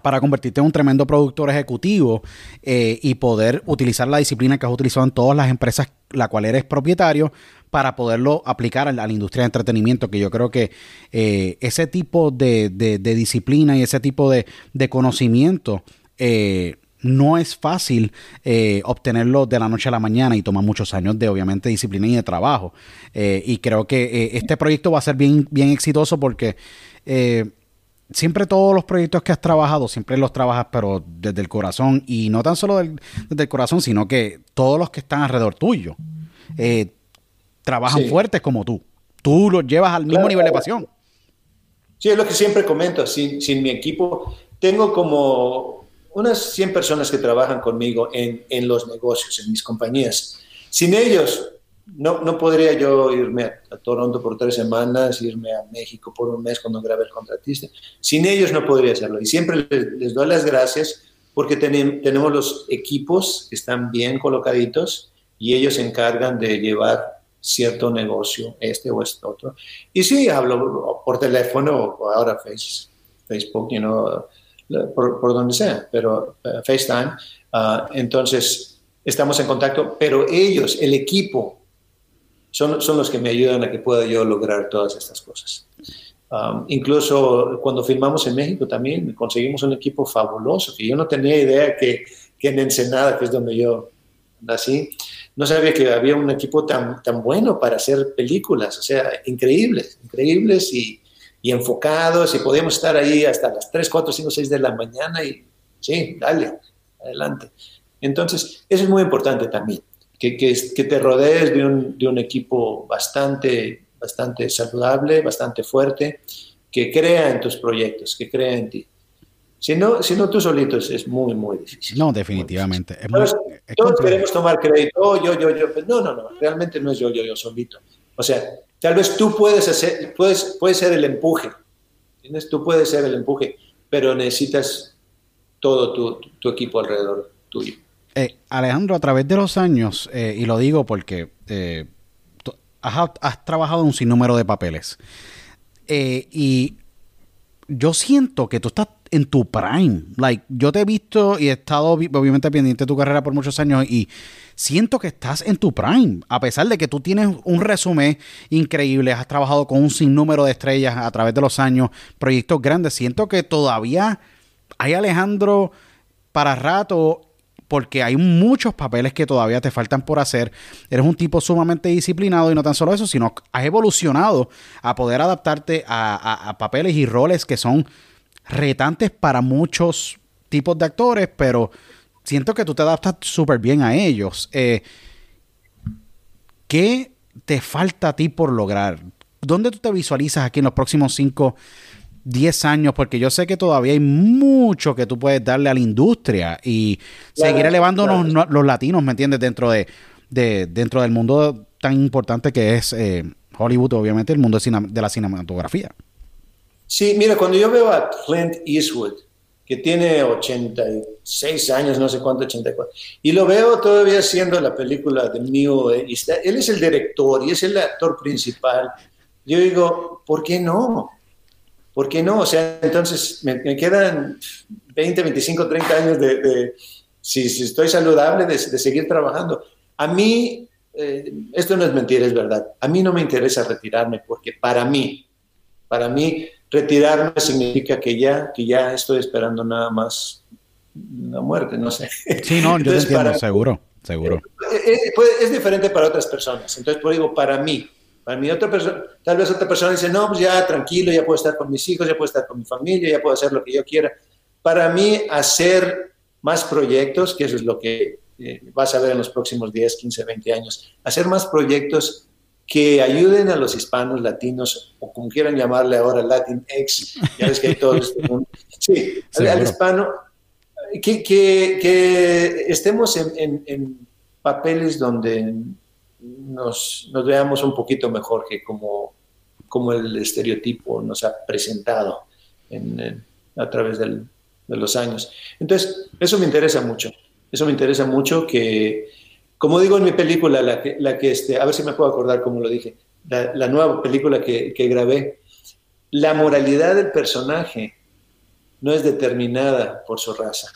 para convertirte en un tremendo productor ejecutivo eh, y poder utilizar la disciplina que has utilizado en todas las empresas la cual eres propietario para poderlo aplicar a la, industria de entretenimiento, que yo creo que eh, ese tipo de, disciplina y ese tipo de, conocimiento eh, no es fácil eh, obtenerlo de la noche a la mañana y toma muchos años de obviamente disciplina y de trabajo. Eh, y creo que eh, este proyecto va a ser bien, bien exitoso porque siempre todos los proyectos que has trabajado, siempre los trabajas pero desde el corazón y no tan solo desde el corazón, sino que todos los que están alrededor tuyo trabajan fuertes como tú. Tú los llevas al mismo nivel de pasión. Sí, es lo que siempre comento, sin, sin mi equipo, tengo como unas 100 personas que trabajan conmigo en, en los negocios, en mis compañías. Sin ellos, no, no podría yo irme a, Toronto por tres semanas, irme a México por un mes cuando grabe el contratista. Sin ellos no podría hacerlo. Y siempre les, doy las gracias porque tenemos los equipos que están bien colocaditos y ellos se encargan de llevar cierto negocio, este o este otro. Y sí, hablo por teléfono ahora face, Facebook, you know, por, donde sea, pero uh, FaceTime. Uh, entonces, estamos en contacto, pero ellos, el equipo, son, son los que me ayudan a que pueda yo lograr todas estas cosas. Um, incluso cuando filmamos en México también conseguimos un equipo fabuloso, que yo no tenía idea que, que en Ensenada, que es donde yo nací, no sabía que había un equipo tan, tan bueno para hacer películas, o sea, increíbles, increíbles y, y enfocados y podíamos estar ahí hasta las 3, 4, 5, 6 de la mañana y sí, dale, adelante. Entonces, eso es muy importante también, que, que, que te rodees de un, de un, equipo bastante, bastante saludable, bastante fuerte, que crea en tus proyectos, que crea en ti. Si no, si no tú solito es, muy, muy difícil. No, definitivamente. todos, queremos tomar crédito, oh, yo, yo, yo. No, no, no, realmente no es yo, yo, yo solito. O sea, Tal vez tú puedes, hacer, puedes, puedes ser el empuje, ¿entiendes? Tú puedes ser el empuje, pero necesitas todo tu, tu, equipo alrededor tuyo. Eh, Alejandro, a través de los años, eh, y lo digo porque eh, has, has, trabajado un sinnúmero de papeles, y yo siento que tú estás en tu prime. Like, yo te he visto y he estado obviamente pendiente de tu carrera por muchos años y siento que estás en tu prime. A pesar de que tú tienes un resumen increíble, has trabajado con un sinnúmero de estrellas a través de los años, proyectos grandes, siento que todavía hay Alejandro para rato porque hay muchos papeles que todavía te faltan por hacer. Eres un tipo sumamente disciplinado y no tan solo eso, sino has evolucionado a poder adaptarte a, papeles y roles que son retantes para muchos tipos de actores, pero siento que tú te adaptas súper bien a ellos. Eh, ¿Qué te falta a ti por lograr? ¿Dónde tú te visualizas aquí en los próximos 5, 10 años? Porque yo sé que todavía hay mucho que tú puedes darle a la industria y seguir elevándonos los latinos, ¿me entiendes? Dentro, de, dentro del mundo tan importante que es eh, Hollywood, obviamente, el mundo de la cinematografía. Sí, mira, cuando yo veo a Clint Eastwood, que tiene 86 años, no sé cuánto, 84, y lo veo todavía haciendo la película de Mío, eh, él es el director y es el actor principal. Yo digo, ¿por qué no? ¿Por qué no? O sea, entonces me, quedan 20, 25, 30 años de, si, estoy saludable, de, seguir trabajando. A mí, eh, esto no es mentira, es verdad. A mí no me interesa retirarme porque para mí, para mí, retirarme significa que ya, que ya estoy esperando nada más la muerte, no sé. Sí, no, yo entiendo, seguro, seguro. Eh, eh, es, diferente para otras personas. Entonces, por digo, para mí, para mí otra persona, tal vez otra persona dice, no, pues ya tranquilo, ya puedo estar con mis hijos, ya puedo estar con mi familia, ya puedo hacer lo que yo quiera. Para mí, hacer más proyectos, que eso es lo que eh, vas a ver en los próximos 10, 15, 20 años, hacer más proyectos que ayuden a los hispanos, latinos, o como quieran llamarle ahora, Latinx, ya ves que hay todo este mundo. Sí, al, hispano, que, que, que estemos en, en, papeles donde nos, nos, veamos un poquito mejor que como, como el estereotipo nos ha presentado en, a través del, de los años. Entonces, eso me interesa mucho. Eso me interesa mucho que, como digo en mi película, la que, la que este, a ver si me puedo acordar cómo lo dije, la, nueva película que, que, grabé, la moralidad del personaje no es determinada por su raza.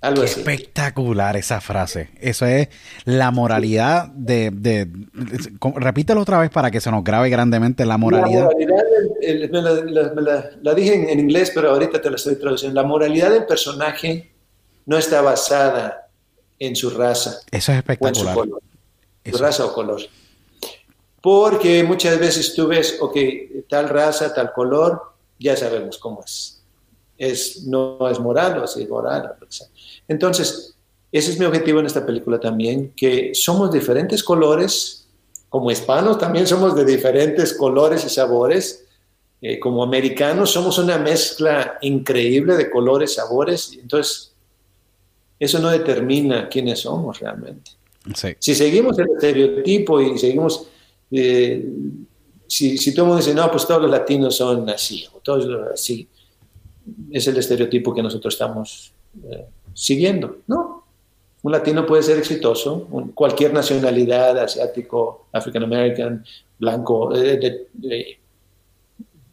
Algo así. Espectacular esa frase. Eso es la moralidad de, de, Repítelo otra vez para que se nos grabe grandemente la moralidad. La moralidad, la, dije en, en inglés, pero ahorita te la estoy traduciendo. La moralidad del personaje no está basada en su raza. Eso es espectacular. O en su color. Su raza o color. Porque muchas veces tú ves, ok, tal raza, tal color, ya sabemos cómo es. es no es moral o es moral. Entonces, ese es mi objetivo en esta película también, que somos diferentes colores, como hispanos también somos de diferentes colores y sabores, eh, como americanos somos una mezcla increíble de colores, sabores, entonces eso no determina quiénes somos realmente. Si seguimos el estereotipo y seguimos, eh, si, si todo el mundo dice, no, pues todos los latinos son así, o todos así, es el estereotipo que nosotros estamos eh, siguiendo, ¿no? Un latino puede ser exitoso, cualquier nacionalidad, asiático, African American, blanco, eh, de,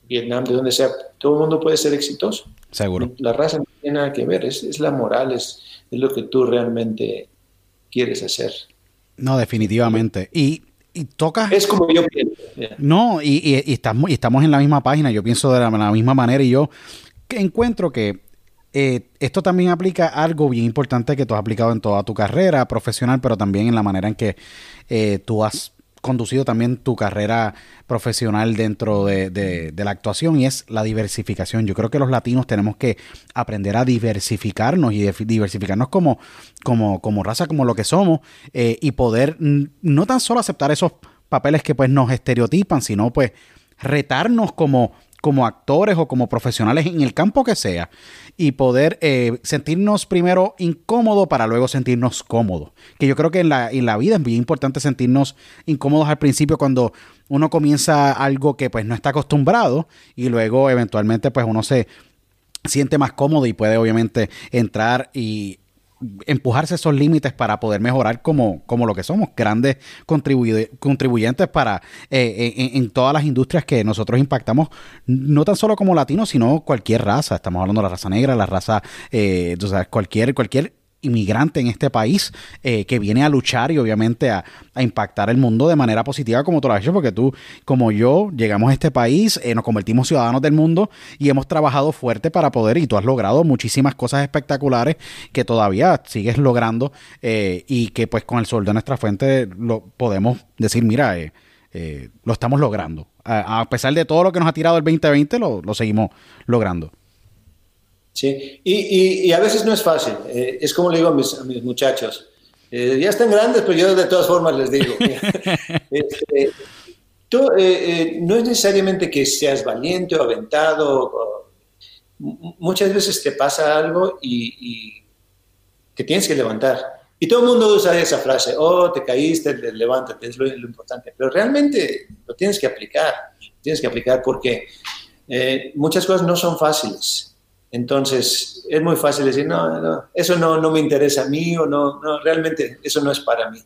Vietnam, de donde sea, todo el mundo puede ser exitoso. Seguro. La raza no tiene nada que ver, es, es la moral, es, es lo que tú realmente quieres hacer. No, definitivamente. Y, y tocas... Es como yo pienso. No, y, y, estamos, y estamos en la misma página, yo pienso de la, misma manera y yo encuentro que eh, esto también aplica algo bien importante que tú has aplicado en toda tu carrera profesional, pero también en la manera en que eh, tú has conducido también tu carrera profesional dentro de, la actuación y es la diversificación. Yo creo que los latinos tenemos que aprender a diversificarnos y diversificarnos como, raza, como lo que somos eh, y poder no tan solo aceptar esos papeles que pues nos estereotipan, sino pues retarnos como como actores o como profesionales en el campo que sea y poder eh, sentirnos primero incómodos para luego sentirnos cómodos. Que yo creo que en la, en la vida es bien importante sentirnos incómodos al principio cuando uno comienza algo que pues no está acostumbrado y luego eventualmente pues uno se siente más cómodo y puede obviamente entrar y empujarse esos límites para poder mejorar como, como lo que somos, grandes contribuyentes para eh, en, todas las industrias que nosotros impactamos, no tan solo como latinos, sino cualquier raza. Estamos hablando de la raza negra, la raza, eh, cualquier, cualquier inmigrante en este país eh, que viene a luchar y obviamente a, impactar el mundo de manera positiva como tú lo has hecho, porque tú, como yo, llegamos a este país, eh, nos convertimos ciudadanos del mundo y hemos trabajado fuerte para poder, y tú has logrado muchísimas cosas espectaculares que todavía sigues logrando eh, y que pues con el sol de nuestra fuente lo podemos decir, mira, lo estamos logrando. A, pesar de todo lo que nos ha tirado el 2020, lo, lo seguimos logrando. Sí, y, y, a veces no es fácil. Eh, es como le digo a mis, muchachos, eh, ya están grandes, pero yo de todas formas les digo, este, tú, eh, no es necesariamente que seas valiente o aventado, muchas veces te pasa algo y, y, te tienes que levantar. Y todo el mundo usa esa frase, oh, te caíste, levántate, es lo, lo importante, pero realmente lo tienes que aplicar, tienes que aplicar porque muchas cosas no son fáciles. Entonces, es muy fácil decir, no, eso no, no, me interesa a mí o no, no, realmente eso no es para mí.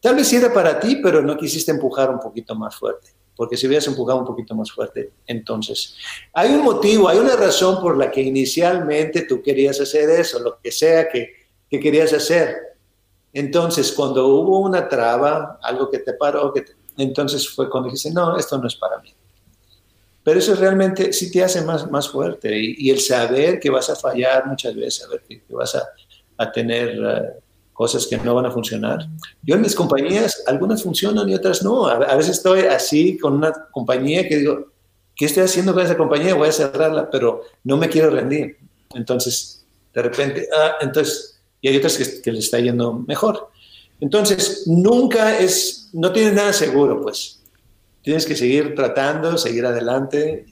Tal vez sí era para ti, pero no quisiste empujar un poquito más fuerte, porque si hubieras empujado un poquito más fuerte, entonces, hay un motivo, hay una razón por la que inicialmente tú querías hacer eso, lo que sea que, que querías hacer. Entonces, cuando hubo una traba, algo que te paró, que entonces fue cuando dijiste, no, esto no es para mí. Pero eso realmente sí te hace más, más fuerte y, el saber que vas a fallar muchas veces, saber que, vas a, a tener eh, cosas que no van a funcionar. Yo en mis compañías, algunas funcionan y otras no. A, veces estoy así con una compañía que digo, ¿qué estoy haciendo con esa compañía? Voy a cerrarla, pero no me quiero rendir. Entonces, de repente, ah, entonces, y hay otras que, que le está yendo mejor. Entonces, nunca es, no tienes nada seguro, pues tienes que seguir tratando, seguir adelante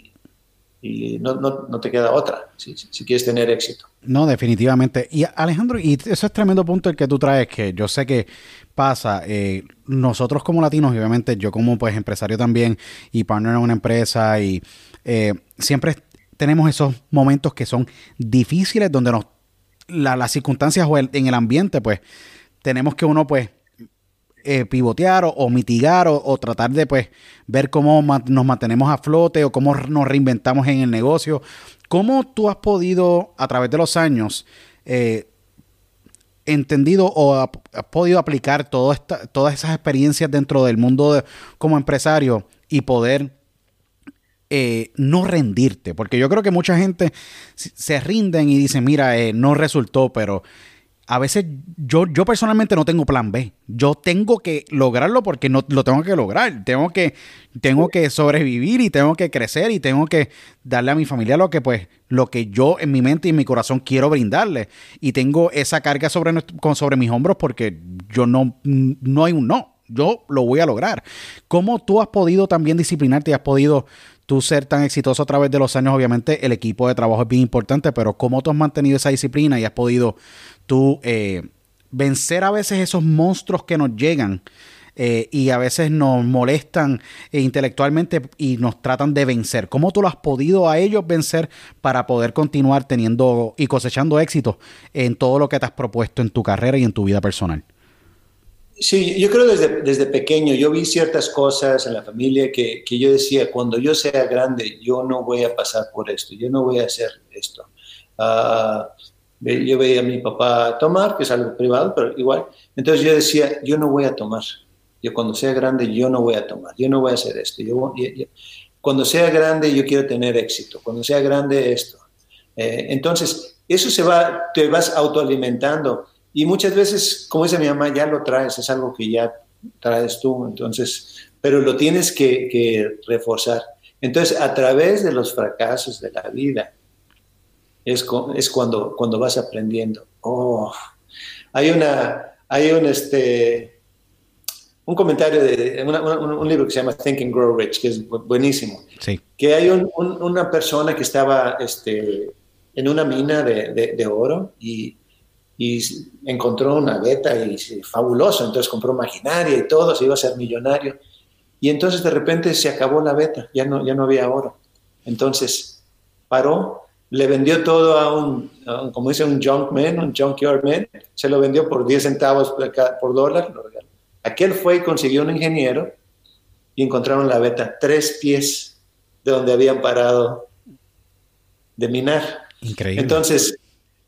y no, no, no te queda otra si, si, quieres tener éxito. No, definitivamente. Y Alejandro, y eso es tremendo punto el que tú traes, que yo sé que pasa, eh, nosotros como latinos, obviamente yo como pues empresario también y partner en una empresa, y eh, siempre tenemos esos momentos que son difíciles donde nos, las circunstancias o en el ambiente, pues tenemos que uno pues eh, pivotear o, mitigar o, tratar de pues ver cómo nos mantenemos a flote o cómo nos reinventamos en el negocio. ¿Cómo tú has podido a través de los años eh, entendido o has podido aplicar todas esas experiencias dentro del mundo como empresario y poder eh, no rendirte? Porque yo creo que mucha gente se rinden y dicen, mira, no resultó, pero a veces yo, yo personalmente no tengo plan B. Yo tengo que lograrlo porque no lo tengo que lograr. Tengo que, tengo que sobrevivir y tengo que crecer y tengo que darle a mi familia lo que, pues, lo que yo en mi mente y en mi corazón quiero brindarle. Y tengo esa carga sobre, sobre mis hombros porque yo no, no hay un no. Yo lo voy a lograr. ¿Cómo tú has podido también disciplinarte y has podido tú ser tan exitoso a través de los años? Obviamente el equipo de trabajo es bien importante, pero ¿cómo tú has mantenido esa disciplina y has podido tú eh, vencer a veces esos monstruos que nos llegan eh, y a veces nos molestan intelectualmente y nos tratan de vencer. ¿Cómo tú lo has podido a ellos vencer para poder continuar teniendo y cosechando éxito en todo lo que te has propuesto en tu carrera y en tu vida personal? Sí, yo creo desde, desde pequeño, yo vi ciertas cosas en la familia que, que, yo decía, cuando yo sea grande, yo no voy a pasar por esto, yo no voy a hacer esto. Uh, yo veía a mi papá tomar, que es algo privado, pero igual. Entonces yo decía, yo no voy a tomar. Yo cuando sea grande, yo no voy a tomar. Yo no voy a hacer esto. Yo, cuando sea grande, yo quiero tener éxito. Cuando sea grande, esto. Eh, entonces, eso se va, te vas autoalimentando. Y muchas veces, como dice mi mamá, ya lo traes, es algo que ya traes tú. Entonces, pero lo tienes que, que reforzar. Entonces, a través de los fracasos de la vida, es, es cuando, cuando vas aprendiendo. Oh, hay una, hay un, este, un comentario de un, libro que se llama Think and Grow Rich, que es buenísimo. Sí. Que hay una persona que estaba este, en una mina de, de, oro y, y, encontró una beta y fabuloso, entonces compró maquinaria y todo, se iba a ser millonario. Y entonces de repente se acabó la beta, ya no, ya no había oro. Entonces paró le vendió todo a un, como dice, un junk man, un junkyard man, se lo vendió por 10 centavos por, dólar, Aquel fue y consiguió un ingeniero y encontraron la beta, tres pies de donde habían parado de minar. Increíble. Entonces,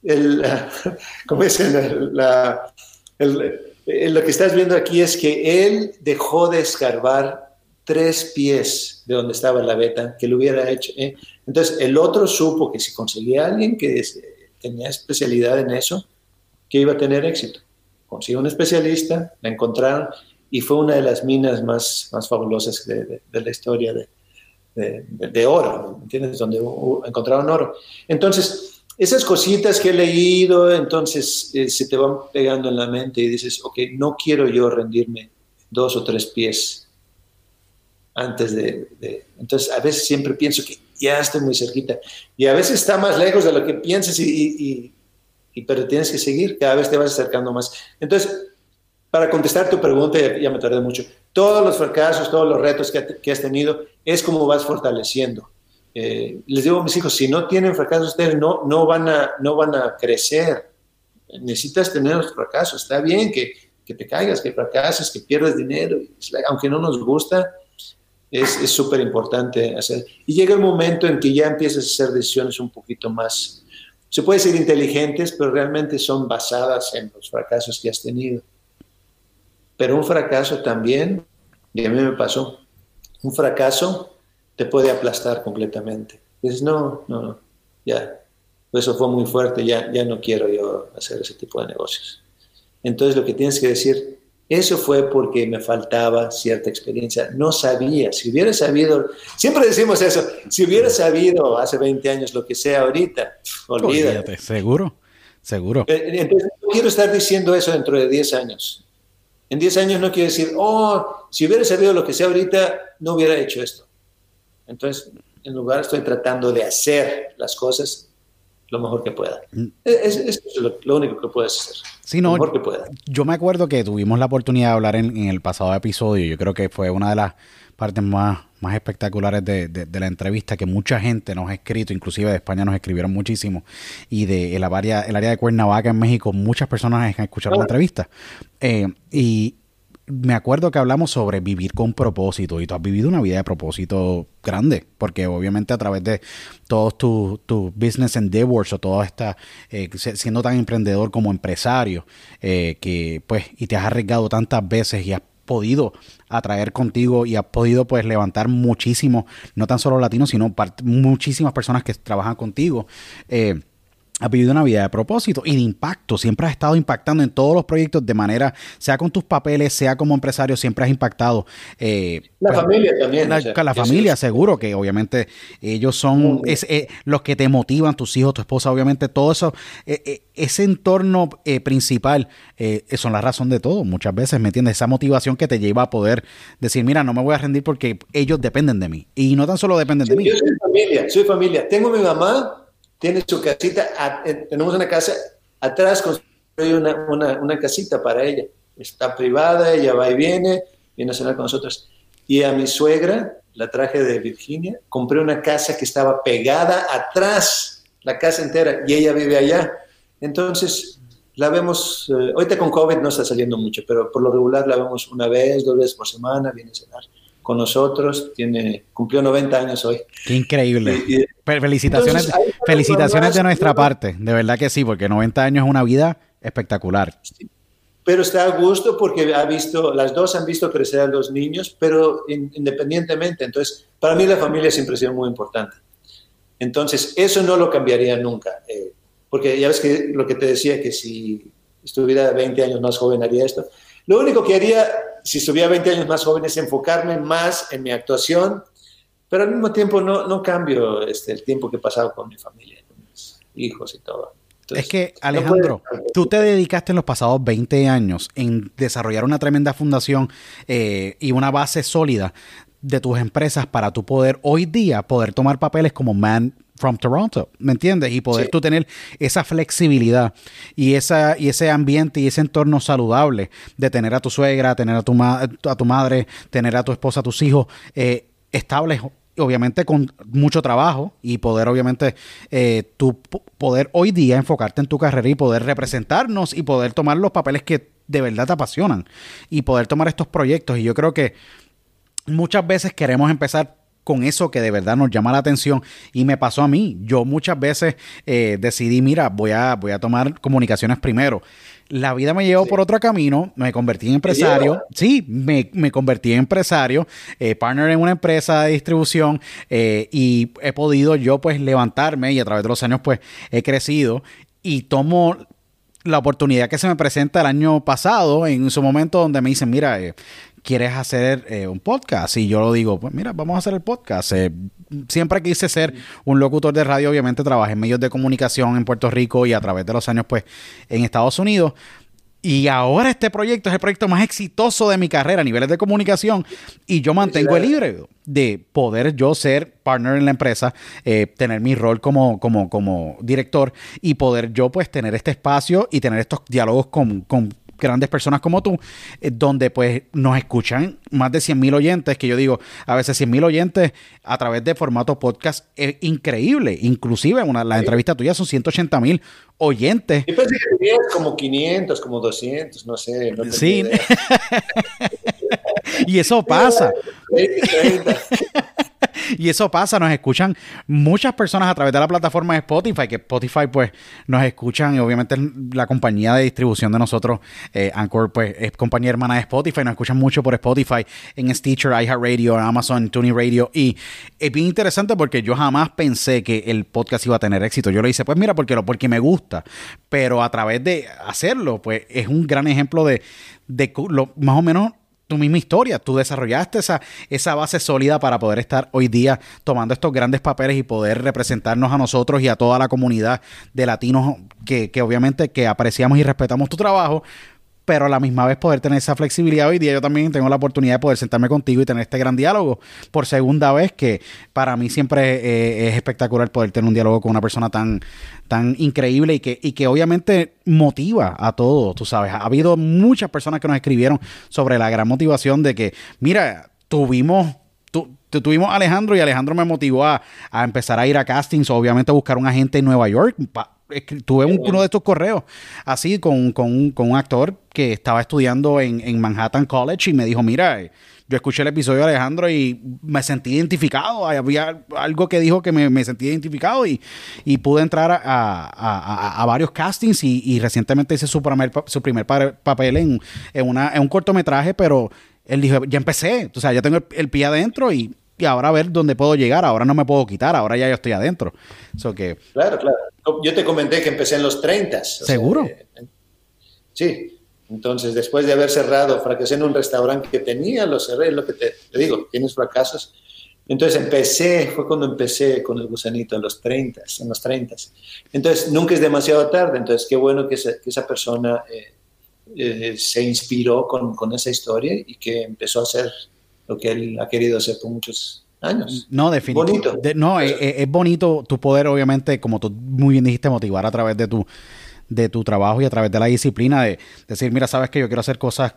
el, como dicen, la, lo que estás viendo aquí es que él dejó de escarbar tres pies de donde estaba la beta, que lo hubiera hecho. ¿eh? Entonces, el otro supo que si conseguía alguien que tenía especialidad en eso, que iba a tener éxito. Consiguió un especialista, la encontraron y fue una de las minas más, más fabulosas de, la historia de, de, oro, ¿entiendes? Donde encontraron oro. Entonces, esas cositas que he leído, entonces eh, se te van pegando en la mente y dices, ok, no quiero yo rendirme dos o tres pies antes de, Entonces, a veces siempre pienso que ya estoy muy cerquita. Y a veces está más lejos de lo que piensas, y, y, pero tienes que seguir, cada vez te vas acercando más. Entonces, para contestar tu pregunta, ya, me tardé mucho, todos los fracasos, todos los retos que, has tenido, es como vas fortaleciendo. Eh, les digo a mis hijos, si no tienen fracasos ustedes, no, no, van, a, no van a crecer. Necesitas tener los fracasos. Está bien que, que te caigas, que fracases, que pierdas dinero, aunque no nos gusta, es súper importante hacer. Y llega el momento en que ya empiezas a hacer decisiones un poquito más, se puede ser inteligentes, pero realmente son basadas en los fracasos que has tenido. Pero un fracaso también, y a mí me pasó, un fracaso te puede aplastar completamente. Dices, no, no, no, ya, eso fue muy fuerte, ya, ya no quiero yo hacer ese tipo de negocios. Entonces lo que tienes que decir, eso fue porque me faltaba cierta experiencia. No sabía. Si hubiera sabido, siempre decimos eso, si hubiera sabido hace 20 años lo que sea ahorita, olvídate. seguro, seguro. Eh, entonces, no quiero estar diciendo eso dentro de 10 años. En 10 años no quiero decir, oh, si hubiera sabido lo que sea ahorita, no hubiera hecho esto. Entonces, en lugar estoy tratando de hacer las cosas lo mejor que pueda. Mm. Es, lo, único que puedes hacer. Sí, no, lo mejor que pueda. Yo me acuerdo que tuvimos la oportunidad de hablar en, el pasado episodio. Yo creo que fue una de las partes más, más espectaculares de, la entrevista que mucha gente nos ha escrito, inclusive de España nos escribieron muchísimo. Y de el área, el área de Cuernavaca en México, muchas personas han escuchado la entrevista. Eh, y, me acuerdo que hablamos sobre vivir con propósito y tú has vivido una vida de propósito grande, porque obviamente a través de todos tus tu business endeavors o todo esta, eh, siendo tan emprendedor como empresario, eh, que pues, y te has arriesgado tantas veces y has podido atraer contigo y has podido pues levantar muchísimo, no tan solo latinos, sino muchísimas personas que trabajan contigo. Eh, has vivido una vida de propósito y de impacto. Siempre has estado impactando en todos los proyectos de manera, sea con tus papeles, sea como empresario, siempre has impactado. Eh, la pues, familia también. La, familia, seguro, que obviamente ellos son es, eh, los que te motivan, tus hijos, tu esposa, obviamente todo eso, eh, ese entorno principal son la razón de todo. Muchas veces, ¿me entiendes? Esa motivación que te lleva a poder decir, mira, no me voy a rendir porque ellos dependen de mí. Y no tan solo dependen de mí. Yo soy familia, soy familia. Tengo mi mamá tiene su casita, eh, tenemos una casa, atrás construí una, una, casita para ella. Está privada, ella va y viene, viene a cenar con nosotros. Y a mi suegra, la traje de Virginia, compré una casa que estaba pegada atrás, la casa entera, y ella vive allá. Entonces, la vemos, eh, ahorita con COVID no está saliendo mucho, pero por lo regular la vemos una vez, dos veces por semana, viene a cenar con nosotros, tiene, cumplió 90 años hoy. Qué increíble. felicitaciones felicitaciones de nuestra parte, de verdad que sí, porque 90 años es una vida espectacular. Pero está a gusto porque ha visto, las dos han visto crecer a los niños, pero independientemente. Entonces, para mí la familia siempre ha sido muy importante. Entonces, eso no lo cambiaría nunca. Eh, porque ya ves que lo que te decía, que si estuviera 20 años más joven haría esto. Lo único que haría si estuviera 20 años más joven es enfocarme más en mi actuación, pero al mismo tiempo no, no cambio este, el tiempo que he pasado con mi familia, con mis hijos y todo. es que, Alejandro, tú te dedicaste en los pasados 20 años en desarrollar una tremenda fundación eh, y una base sólida de tus empresas para tu poder hoy día poder tomar papeles como Man from Toronto, ¿me entiendes? Y poder tú tener esa flexibilidad y, esa, y ese ambiente y ese entorno saludable de tener a tu suegra, tener a tu, a tu madre, tener a tu esposa, a tus hijos eh, estables obviamente con mucho trabajo y poder obviamente eh, tú poder hoy día enfocarte en tu carrera y poder representarnos y poder tomar los papeles que de verdad te apasionan y poder tomar estos proyectos. Y yo creo que muchas veces queremos empezar con eso que de verdad nos llama la atención y me pasó a mí. Yo muchas veces eh, decidí, mira, voy a, voy a tomar comunicaciones primero. La vida me llevó por otro camino, me convertí en empresario. Sí, me, convertí en empresario, eh, partner en una empresa de distribución eh, y he podido yo pues levantarme y a través de los años pues he crecido y tomo la oportunidad que se me presenta el año pasado, en su momento donde me dicen, mira, eh, ¿quieres hacer eh, un podcast? Y yo lo digo, pues mira, vamos a hacer el podcast. Eh, siempre quise ser un locutor de radio, obviamente trabajé en medios de comunicación en Puerto Rico y a través de los años, pues, en Estados Unidos. Y ahora este proyecto es el proyecto más exitoso de mi carrera a niveles de comunicación y yo mantengo el libre de poder yo ser partner en la empresa, eh, tener mi rol como, como, como director y poder yo pues tener este espacio y tener estos diálogos con, con grandes personas como tú, eh, donde pues nos escuchan más de 100 mil oyentes, que yo digo, a veces 100 mil oyentes a través de formato podcast es increíble. Inclusive una, la entrevista tuya son 180 mil oyentes. Yo pensé que tenías como 500, como 200, no sé. sí. y eso pasa. y eso pasa, nos escuchan muchas personas a través de la plataforma de Spotify, que Spotify pues nos escuchan y obviamente la compañía de distribución de nosotros, eh, Anchor pues es compañía hermana de Spotify, nos escuchan mucho por Spotify, en Stitcher, iHeartRadio, Amazon, Tuning Radio y es bien interesante porque yo jamás pensé que el podcast iba a tener éxito. Yo lo hice pues mira porque, lo, porque me gusta, pero a través de hacerlo pues es un gran ejemplo de, de lo, más o menos tu misma historia. Tú desarrollaste esa, esa base sólida para poder estar hoy día tomando estos grandes papeles y poder representarnos a nosotros y a toda la comunidad de latinos que, que obviamente que apreciamos y respetamos tu trabajo, pero a la misma vez poder tener esa flexibilidad. Hoy día yo también tengo la oportunidad de poder sentarme contigo y tener este gran diálogo por segunda vez, que para mí siempre eh, es espectacular poder tener un diálogo con una persona tan, tan increíble y que, y que obviamente motiva a todos, tú sabes. Ha habido muchas personas que nos escribieron sobre la gran motivación de que, mira, tuvimos tuvimos a Alejandro y Alejandro me motivó a, a, empezar a ir a castings, obviamente a buscar un agente en Nueva York tuve uno de estos correos así con, un actor que estaba estudiando en, Manhattan College y me dijo, mira, eh, yo escuché el episodio de Alejandro y me sentí identificado, había algo que dijo que me, sentí identificado y, pude entrar a, varios castings y, recientemente hice su primer, su primer papel en, una, en un cortometraje, pero él dijo, ya empecé, o sea, ya tengo el pie adentro y y ahora a ver dónde puedo llegar, ahora no me puedo quitar, ahora ya yo estoy adentro. que... Claro, claro. Yo te comenté que empecé en los 30. ¿Seguro? Eh, sí. Entonces, después de haber cerrado, fracasé en un restaurante que tenía, lo cerré, lo que te, digo, tienes fracasos. Entonces empecé, fue cuando empecé con el gusanito en los 30, en los 30. Entonces, nunca es demasiado tarde, entonces qué bueno que esa, que esa persona eh, eh, se inspiró con, con, esa historia y que empezó a hacer lo que él ha querido hacer por muchos años. No, definitivamente. no, es, es, bonito tu poder, obviamente, como tú muy bien dijiste, motivar a través de tu, de tu trabajo y a través de la disciplina de decir, mira, sabes que yo quiero hacer cosas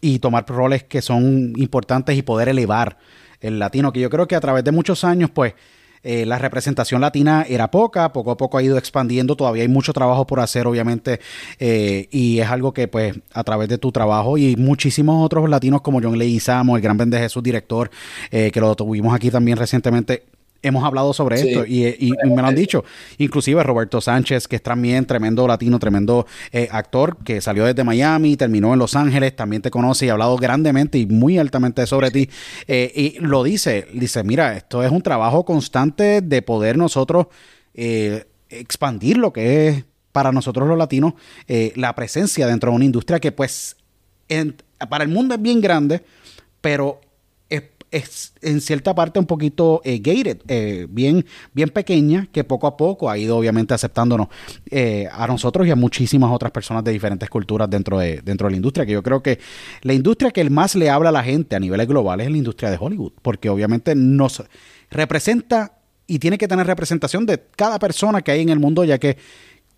y tomar roles que son importantes y poder elevar el latino, que yo creo que a través de muchos años, pues, eh, la representación latina era poca, poco a poco ha ido expandiendo, todavía hay mucho trabajo por hacer, obviamente, eh, y es algo que, pues, a través de tu trabajo y muchísimos otros latinos como John Leguizamo, el gran Ben de Jesús, director, eh, que lo tuvimos aquí también recientemente, hemos hablado sobre esto y, me lo han dicho. Inclusive Roberto Sánchez, que es también tremendo latino, tremendo eh, actor, que salió desde Miami, terminó en Los Ángeles, también te conoce y ha hablado grandemente y muy altamente sobre ti. Eh, y lo dice, dice, mira, esto es un trabajo constante de poder nosotros eh, expandir lo que es para nosotros los latinos la presencia dentro de una industria que pues para el mundo es bien grande, pero es en cierta parte un poquito eh, gated, eh, bien, bien pequeña, que poco a poco ha ido obviamente aceptándonos eh, a nosotros y a muchísimas otras personas de diferentes culturas dentro de, dentro de la industria, que yo creo que la industria que más le habla a la gente a niveles globales es la industria de Hollywood, porque obviamente nos representa y tiene que tener representación de cada persona que hay en el mundo, ya que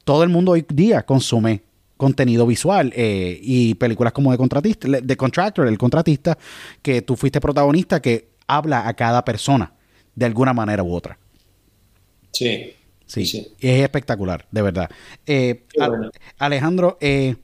todo el mundo hoy día consume contenido visual eh, y películas como de contratista, de Contractor, el contratista, que tú fuiste protagonista, que habla a cada persona de alguna manera u otra. Sí. Sí, es espectacular, de verdad. Eh, Alejandro, eh,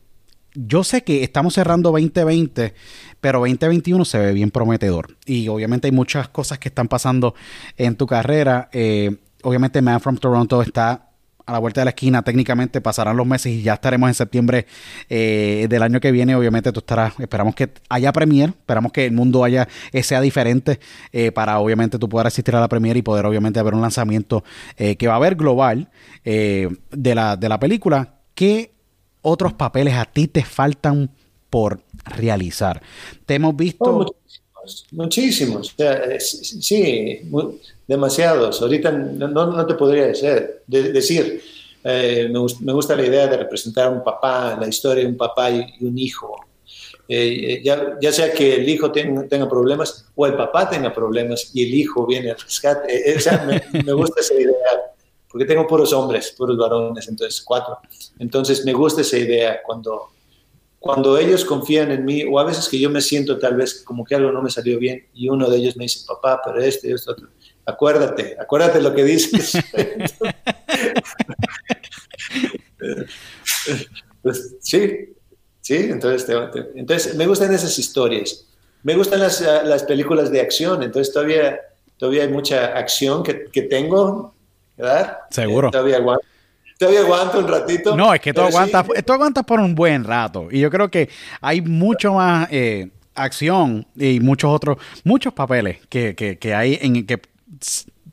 yo sé que estamos cerrando 2020, pero 2021 se ve bien prometedor. Y obviamente hay muchas cosas que están pasando en tu carrera. Eh, obviamente Man from Toronto está a la vuelta de la esquina. Técnicamente pasarán los meses y ya estaremos en septiembre eh, del año que viene. Obviamente tú estarás, esperamos que haya premier, esperamos que el mundo haya, eh, sea diferente para obviamente tú poder asistir a la premier y poder obviamente ver un lanzamiento que va a haber global de, la, de la película. ¿Qué otros papeles a ti te faltan por realizar? Te hemos visto... Oh, muchísimos, sí, demasiados. Ahorita no, te podría decir. decir. Eh, me, gusta la idea de representar a un papá, la historia de un papá y, un hijo. Eh, ya, ya, sea que el hijo tenga, tenga, problemas o el papá tenga problemas y el hijo viene al rescate. Eh, me, me gusta esa idea porque tengo puros hombres, puros varones, entonces cuatro. Entonces me gusta esa idea cuando, cuando ellos confían en mí, o a veces que yo me siento tal vez como que algo no me salió bien, y uno de ellos me dice, papá, pero este, esto, otro. Acuérdate, acuérdate lo que dices. pues, sí, sí, entonces, entonces me gustan esas historias. Me gustan las, las, películas de acción, entonces todavía, todavía hay mucha acción que, que tengo ¿verdad? Seguro. Eh, todavía aguanto. Todavía aguanto un ratito. No, es que tú aguantas, aguantas por un buen rato. Y yo creo que hay mucho más eh, acción y muchos otros, muchos papeles que, que, que hay en que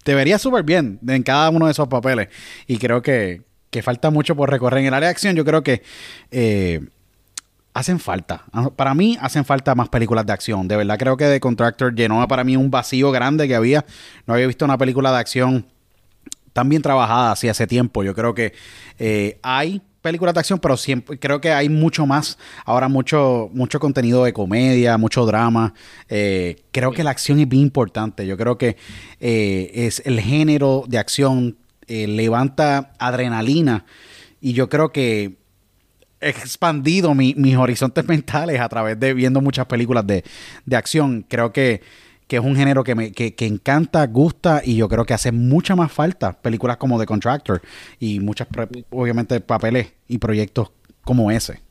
te vería súper bien en cada uno de esos papeles. Y creo que, que, falta mucho por recorrer. En el área de acción, yo creo que eh, hacen falta. Para mí, hacen falta más películas de acción. De verdad, creo que The Contractor llenó para mí un vacío grande que había. No había visto una película de acción tan bien trabajada así hace tiempo. Yo creo que eh, hay películas de acción, pero siempre creo que hay mucho más, ahora mucho, mucho contenido de comedia, mucho drama. Eh, creo que la acción es bien importante. Yo creo que eh, es el género de acción levanta adrenalina y yo creo que he expandido mis horizontes mentales a través de viendo muchas películas de, de acción. Creo que que es un género que me que, encanta, gusta y yo creo que hace mucha más falta películas como The Contractor y muchas, obviamente, papeles y proyectos como ese.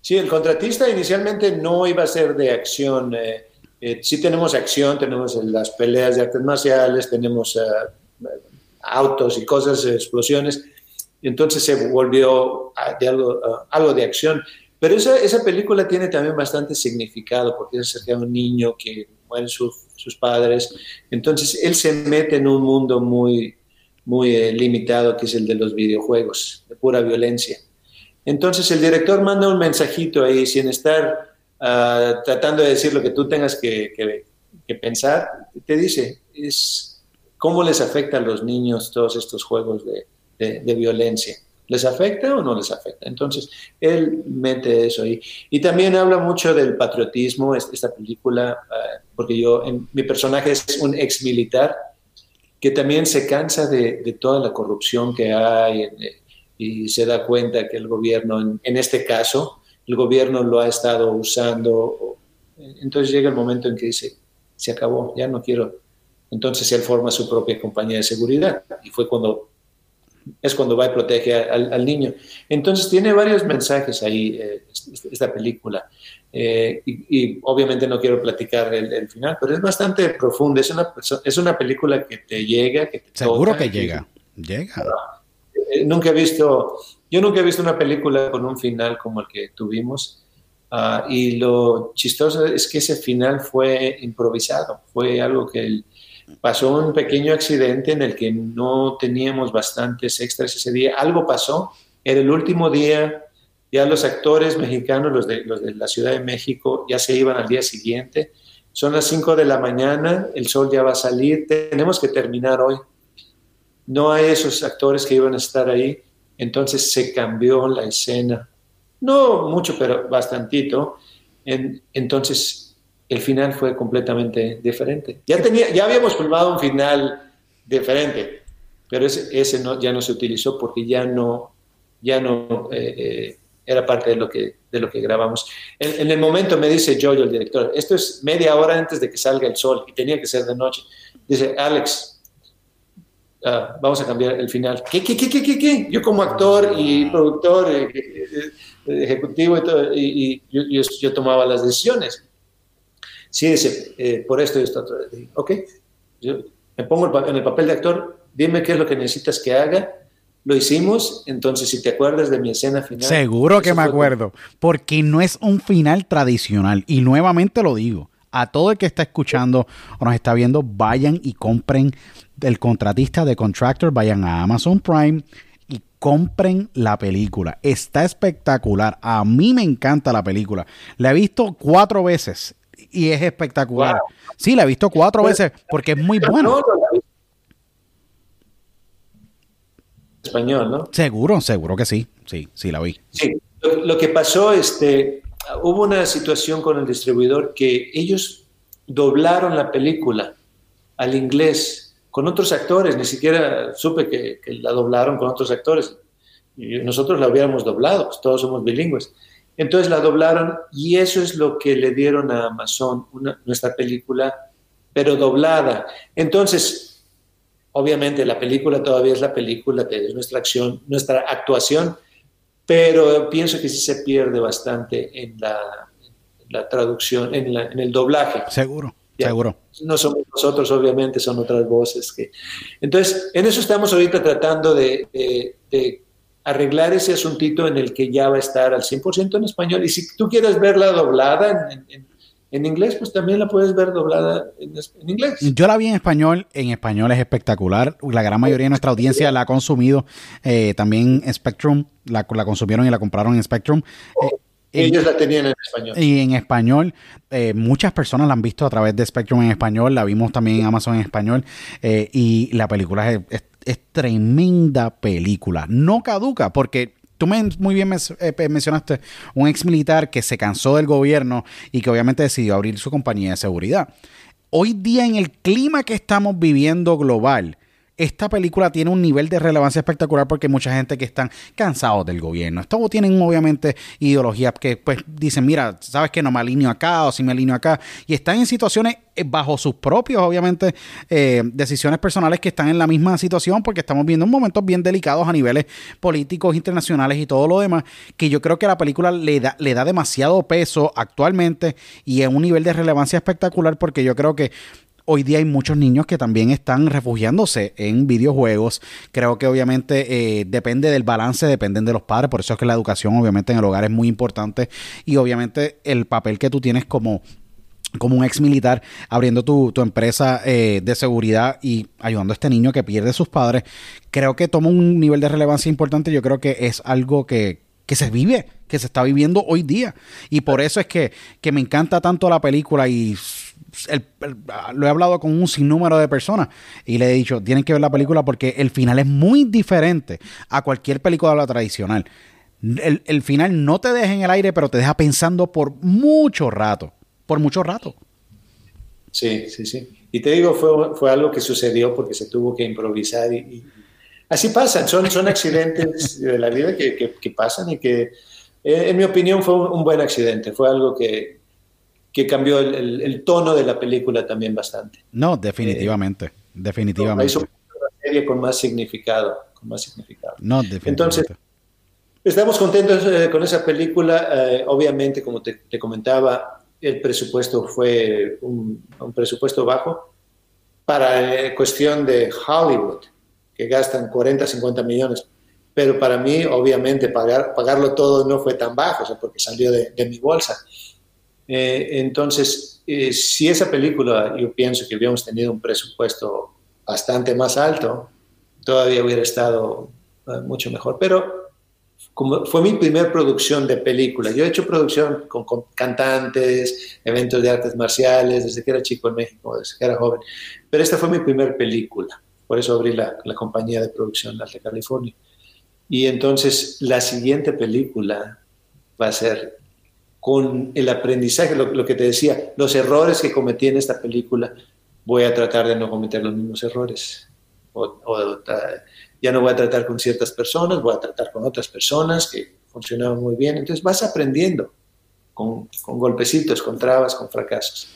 Sí, el contratista inicialmente no iba a ser de acción. Eh, eh sí tenemos acción, tenemos las peleas de artes marciales, tenemos eh, autos y cosas, explosiones. Entonces se volvió algo, algo de acción. Pero esa, esa película tiene también bastante significado porque es acerca de un niño que mueren sus padres. Entonces él se mete en un mundo muy, muy eh, limitado que es el de los videojuegos, de pura violencia. Entonces el director manda un mensajito ahí sin estar ah, tratando de decir lo que tú tengas que, que, pensar. Te dice, es cómo les afecta a los niños todos estos juegos de, de violencia. ¿Les afecta o no les afecta? Entonces, él mete eso ahí. Y también habla mucho del patriotismo, esta película, ah, porque yo, mi personaje es un ex militar que también se cansa de, toda la corrupción que hay y se da cuenta que el gobierno, en, este caso, el gobierno lo ha estado usando. Entonces llega el momento en que dice, se acabó, ya no quiero. Entonces él forma su propia compañía de seguridad y fue cuando es cuando va y protege al, niño. Entonces tiene varios mensajes ahí eh, esta película. Eh, y, obviamente no quiero platicar el, final, pero es bastante profundo. Es una, es una película que te llega, que Seguro que llega, llega. Eh, nunca he visto, yo nunca he visto una película con un final como el que tuvimos. Ah, y lo chistoso es que ese final fue improvisado, fue algo que el, pasó un pequeño accidente en el que no teníamos bastantes extras ese día. Algo pasó, era el último día, ya los actores mexicanos, los de, la Ciudad de México, ya se iban al día siguiente. Son las 5 de la mañana, el sol ya va a salir, tenemos que terminar hoy. No hay esos actores que iban a estar ahí, entonces se cambió la escena. No mucho, pero bastantito. entonces el final fue completamente diferente. Ya, tenía, ya habíamos filmado un final diferente, pero ese, ese no, ya no se utilizó porque ya no, ya no eh, eh, era parte de lo que, de lo que grabamos. En, en, el momento me dice Jojo, el director, esto es media hora antes de que salga el sol y tenía que ser de noche. dice, Alex, ah, vamos a cambiar el final. ¿Qué, qué, qué, qué, qué, qué? Yo como actor y productor, eh, eh, eh, ejecutivo y, todo, y, yo, yo, tomaba las decisiones. Sí, dice, por esto y esto. Ok, yo me pongo en el papel de actor, dime qué es lo que necesitas que haga lo hicimos, entonces si te acuerdas de mi escena final. Seguro que me acuerdo, porque no es un final tradicional. Y nuevamente lo digo, a todo el que está escuchando o nos está viendo, vayan y compren el contratista de Contractor, vayan a Amazon Prime y compren la película. Está espectacular. A mí me encanta la película. La he visto cuatro veces y es espectacular. Sí, la he visto cuatro pues, veces porque es muy buena español, ¿no? Seguro, seguro que sí, sí, sí la vi. Sí, lo, que pasó, este, hubo una situación con el distribuidor que ellos doblaron la película al inglés con otros actores, ni siquiera supe que, la doblaron con otros actores. Y nosotros la hubiéramos doblado, pues todos somos bilingües. Entonces la doblaron y eso es lo que le dieron a Amazon, nuestra película, pero doblada. Entonces, Obviamente la película todavía es la película, es nuestra acción, nuestra actuación, pero pienso que sí se pierde bastante en la, traducción, en, el doblaje. Seguro, seguro. No somos nosotros, obviamente, son otras voces. que Entonces, en eso estamos ahorita tratando de, arreglar ese asuntito en el que ya va a estar al 100% en español. Y si tú quieres verla doblada en, en inglés, pues también la puedes ver doblada en, inglés. Yo la vi en español, en español es espectacular. La gran mayoría de nuestra audiencia la ha consumido eh, también en Spectrum, la, la, consumieron y la compraron en Spectrum. Eh, ellos la tenían en español. Y en español, eh, muchas personas la han visto a través de Spectrum en español, la vimos también en Amazon en español, y la película es, es tremenda película. No caduca, porque tú muy bien eh, mencionaste un ex militar que se cansó del gobierno y que obviamente decidió abrir su compañía de seguridad. Hoy día en el clima que estamos viviendo global, esta película tiene un nivel de relevancia espectacular porque hay mucha gente que están cansados del gobierno. Todos tienen obviamente ideologías que pues dicen, mira, sabes que no me alineo acá o si me alineo acá. Y están en situaciones eh, bajo sus propios, obviamente, eh, decisiones personales que están en la misma situación porque estamos viendo momentos bien delicados a niveles políticos, internacionales y todo lo demás, que yo creo que la película le da, le da demasiado peso actualmente y en un nivel de relevancia espectacular porque yo creo que hoy día hay muchos niños que también están refugiándose en videojuegos. Creo que obviamente eh, depende del balance, dependen de los padres. Por eso es que la educación obviamente en el hogar es muy importante. Y obviamente el papel que tú tienes como como un ex militar abriendo tu, empresa eh, de seguridad y ayudando a este niño que pierde a sus padres, creo que toma un nivel de relevancia importante. Yo creo que es algo que, que se vive, que se está viviendo hoy día. Y por eso es que, que me encanta tanto la película y lo he hablado con un sinnúmero de personas y le he dicho, tienen que ver la película porque el final es muy diferente a cualquier película tradicional. El, final no te deja en el aire, pero te deja pensando por mucho rato, por mucho rato. Sí, sí, sí. Y te digo, fue, fue algo que sucedió porque se tuvo que improvisar y, así pasan, son, son accidentes de la vida que, pasan y que, eh, en mi opinión, fue un buen accidente, fue algo que, que cambió el, tono de la película también bastante. No, definitivamente, eh, definitivamente. Hizo una serie con más significado, con más significado. No, definitivamente. Entonces, estamos contentos eh, con esa película. Eh, obviamente, como te, comentaba, el presupuesto fue un, presupuesto bajo para cuestión de Hollywood, que gastan 40, 50 millones. Pero para mí, obviamente, pagar, pagarlo todo no fue tan bajo, o sea, porque salió de, de mi bolsa. Eh, entonces, eh, si esa película, yo pienso que hubiéramos tenido un presupuesto bastante más alto, todavía hubiera estado eh, mucho mejor. Pero como fue mi primera producción de película, yo he hecho producción con, cantantes, eventos de artes marciales, desde que era chico en México, desde que era joven. Pero esta fue mi primera película, por eso abrí la, la compañía de producción Alta California. Y entonces la siguiente película va a ser con el aprendizaje, lo, que te decía, los errores que cometí en esta película, voy a tratar de no cometer los mismos errores. O, ya no voy a tratar con ciertas personas, voy a tratar con otras personas que funcionaban muy bien. Entonces vas aprendiendo con, golpecitos, con trabas, con fracasos.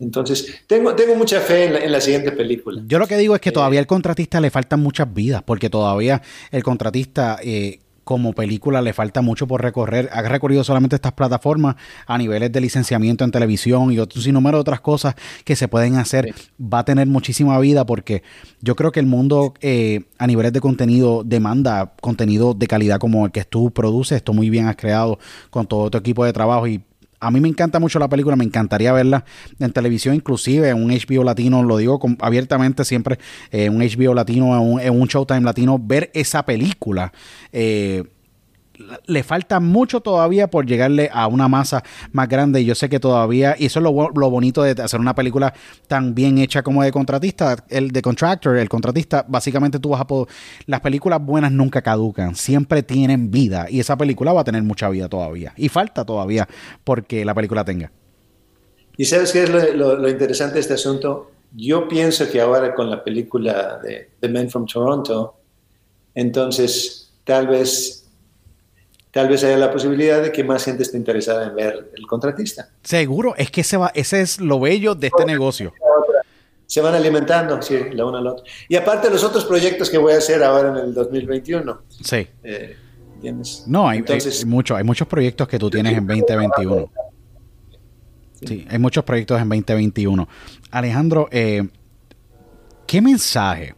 Entonces, tengo, tengo mucha fe en la, siguiente película. Yo lo que digo es que todavía al contratista le faltan muchas vidas, porque todavía el contratista eh, como película le falta mucho por recorrer. Ha recorrido solamente estas plataformas a niveles de licenciamiento en televisión y otro sinnúmero de otras cosas que se pueden hacer. Va a tener muchísima vida porque yo creo que el mundo eh, a niveles de contenido demanda contenido de calidad como el que tú produces. Esto muy bien has creado con todo tu equipo de trabajo y a mí me encanta mucho la película, me encantaría verla en televisión, inclusive en un HBO latino, lo digo abiertamente siempre, en un HBO latino, en un, en un Showtime latino, ver esa película. Eh, le falta mucho todavía por llegarle a una masa más grande. Y yo sé que todavía, y eso es lo, bonito de hacer una película tan bien hecha como de contratista, el de contractor, el contratista, básicamente tú vas a poder. Las películas buenas nunca caducan, siempre tienen vida. Y esa película va a tener mucha vida todavía. Y falta todavía porque la película tenga. ¿Y sabes qué es lo, interesante de este asunto? Yo pienso que ahora con la película de The Men from Toronto, entonces tal vez tal vez haya la posibilidad de que más gente esté interesada en ver el contratista. Seguro, es que ese, va, ese es lo bello de este negocio. Se van alimentando, sí, la una a la otra. Y aparte los otros proyectos que voy a hacer ahora en el 2021. Sí. Eh, ¿Tienes? No, hay, Entonces, hay, hay muchos proyectos que tú tienes en 2021. Sí, hay muchos proyectos en 2021. Alejandro, eh, ¿qué mensaje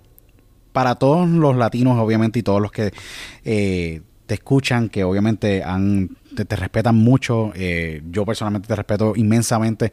para todos los latinos, obviamente, y todos los que eh, te escuchan, que obviamente han, te, respetan mucho. Eh, yo personalmente te respeto inmensamente.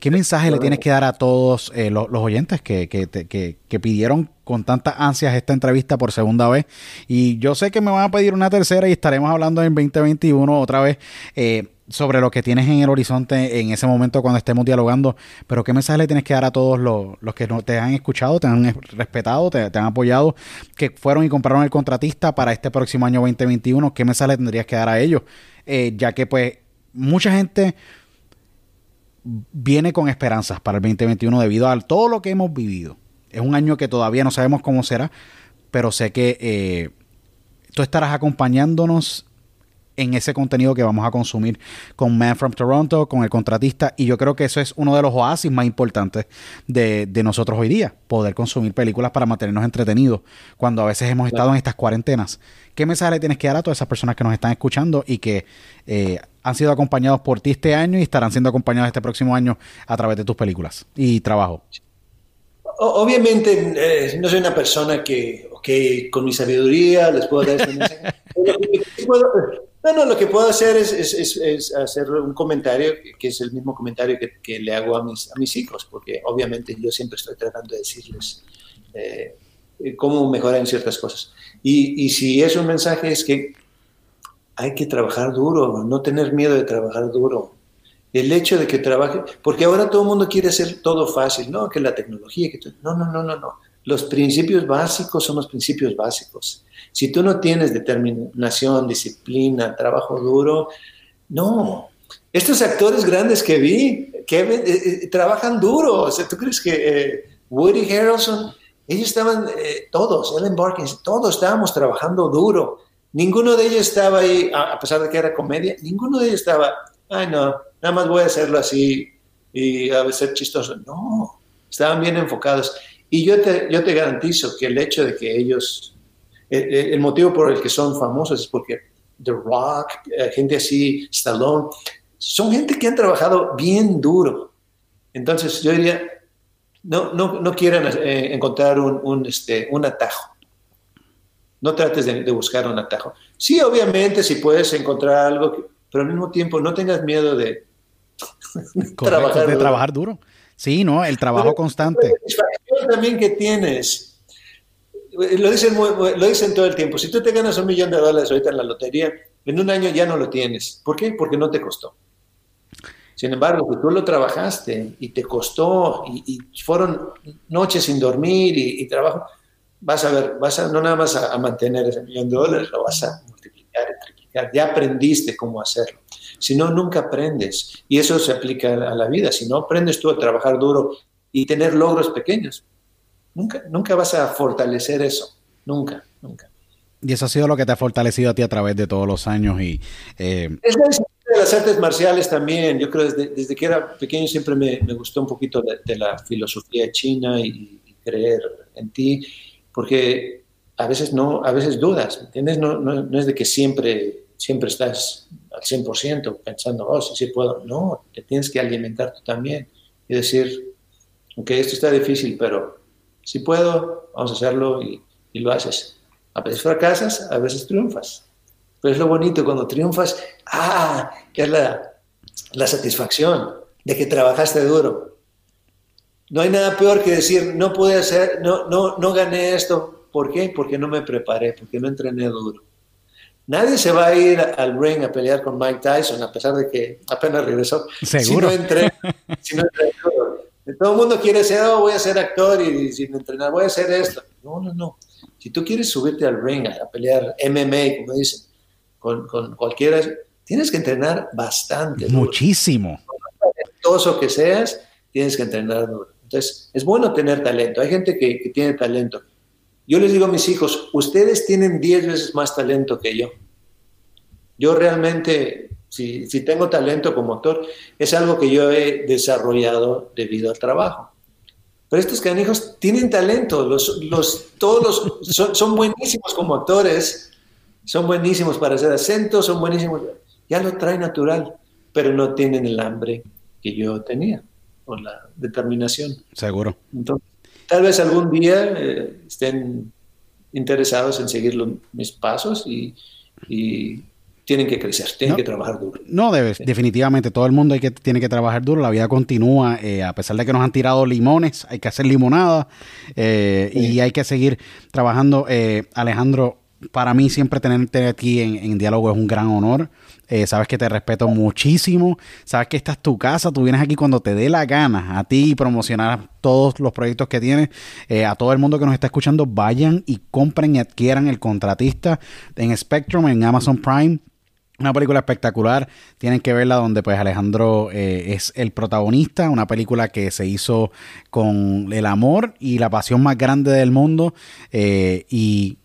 ¿Qué mensaje le tienes que dar a todos eh, los, oyentes que, que, que, que, pidieron con tantas ansias esta entrevista por segunda vez? Y yo sé que me van a pedir una tercera y estaremos hablando en 2021 otra vez. Eh, sobre lo que tienes en el horizonte en ese momento cuando estemos dialogando, pero ¿qué mensaje le tienes que dar a todos los, que no te han escuchado, te han respetado, te, han apoyado, que fueron y compraron el contratista para este próximo año 2021? ¿Qué mensaje le tendrías que dar a ellos? Eh, ya que pues mucha gente viene con esperanzas para el 2021 debido a todo lo que hemos vivido. Es un año que todavía no sabemos cómo será, pero sé que eh, tú estarás acompañándonos en ese contenido que vamos a consumir con Man from Toronto, con el contratista. Y yo creo que eso es uno de los oasis más importantes de, nosotros hoy día, poder consumir películas para mantenernos entretenidos cuando a veces hemos estado en estas cuarentenas. ¿Qué mensaje le tienes que dar a todas esas personas que nos están escuchando y que eh, han sido acompañados por ti este año y estarán siendo acompañados este próximo año a través de tus películas y trabajo? Obviamente eh, no soy una persona que, que con mi sabiduría les puedo dar este mensaje. Bueno, lo que puedo hacer es, hacer un comentario que es el mismo comentario que, le hago a mis, a mis hijos, porque obviamente yo siempre estoy tratando de decirles eh, cómo mejorar en ciertas cosas. Y, si es un mensaje es que hay que trabajar duro, no tener miedo de trabajar duro. El hecho de que trabaje, porque ahora todo el mundo quiere hacer todo fácil, ¿no? Que la tecnología, que no, no, no, no, no. Los principios básicos son los principios básicos. Si tú no tienes determinación, disciplina, trabajo duro, no. Estos actores grandes que vi, que eh, eh, trabajan duro. O sea, ¿tú crees que eh, Woody Harrelson, ellos estaban, todos, Ellen Barkin, todos estábamos trabajando duro. Ninguno de ellos estaba ahí, a pesar de que era comedia, ninguno de ellos estaba, ay no, nada más voy a hacerlo así y a ser chistoso. No, estaban bien enfocados. Y yo te, yo te garantizo que el hecho de que ellos eh, eh, el motivo por el que son famosos es porque The Rock, eh, gente así, Stallone, son gente que han trabajado bien duro. Entonces yo diría, no, no, no quieran encontrar un, un, este, un atajo. No trates de, buscar un atajo. Sí, obviamente, si puedes encontrar algo, pero al mismo tiempo no tengas miedo de, trabajar, de trabajar duro. Sí, ¿no? El trabajo constante. La también que tienes lo dicen, lo dicen todo el tiempo. Si tú te ganas un millón de dólares ahorita en la lotería, en un año ya no lo tienes. ¿Por qué? Porque no te costó. Sin embargo, si tú lo trabajaste y te costó y, fueron noches sin dormir y, trabajo, vas a ver, vas a no nada más a, mantener ese millón de dólares, lo vas a multiplicar y triplicar. Ya aprendiste cómo hacerlo. Si no, nunca aprendes. Y eso se aplica a la vida. Si no aprendes tú a trabajar duro y tener logros pequeños, Nunca, nunca vas a fortalecer eso. Nunca, nunca. Y eso ha sido lo que te ha fortalecido a ti a través de todos los años. Y, eh, es disciplina. las artes marciales también, yo creo desde, desde que era pequeño siempre me, me gustó un poquito de, la filosofía china y, creer en ti, porque a veces no, a veces dudas, ¿entiendes? No, no, no es de que siempre, siempre estás al 100% pensando, oh, sí, sí puedo. No, te tienes que alimentar tú también y decir, ok, esto está difícil, pero si puedo, vamos a hacerlo y, lo haces. A veces fracasas, a veces triunfas. Pero es lo bonito cuando triunfas, ah, es la, la satisfacción de que trabajaste duro. No hay nada peor que decir, no pude hacer, no, no, no gané esto. ¿Por qué? Porque no me preparé, porque no entrené duro. Nadie se va a ir al ring a pelear con Mike Tyson, a pesar de que apenas regresó. Seguro. Si no entrené, si no Todo el mundo quiere ser, oh, voy a ser actor y, sin entrenar, voy a hacer esto. No, no, no. Si tú quieres subirte al ring a pelear MMA, como dicen, con, con cualquiera, tienes que entrenar bastante. Muchísimo. Talentoso que seas, tienes que entrenar duro. Entonces, es bueno tener talento. Hay gente que, que tiene talento. Yo les digo a mis hijos, ustedes tienen 10 veces más talento que yo. Yo realmente, si, si, tengo talento como actor, es algo que yo he desarrollado debido al trabajo. Pero estos canijos tienen talento, los, los, todos los, son, son buenísimos como actores, son buenísimos para hacer acentos, son buenísimos, ya lo trae natural, pero no tienen el hambre que yo tenía, o la determinación. Seguro. Entonces, tal vez algún día eh, estén interesados en seguir mis pasos y, tienen que crecer, tienen que trabajar duro. No, debes, definitivamente, todo el mundo hay que, tiene que trabajar duro, la vida continúa, eh, a pesar de que nos han tirado limones, hay que hacer limonada eh, y hay que seguir trabajando. Alejandro, para mí siempre tenerte aquí en, diálogo es un gran honor. Eh, sabes que te respeto muchísimo. Sabes que esta es tu casa. Tú vienes aquí cuando te dé la gana a ti y promocionar todos los proyectos que tienes. Eh, a todo el mundo que nos está escuchando, vayan y compren y adquieran El Contratista en Spectrum, en Amazon Prime. Una película espectacular, tienen que verla donde pues Alejandro eh, es el protagonista, una película que se hizo con el amor y la pasión más grande del mundo y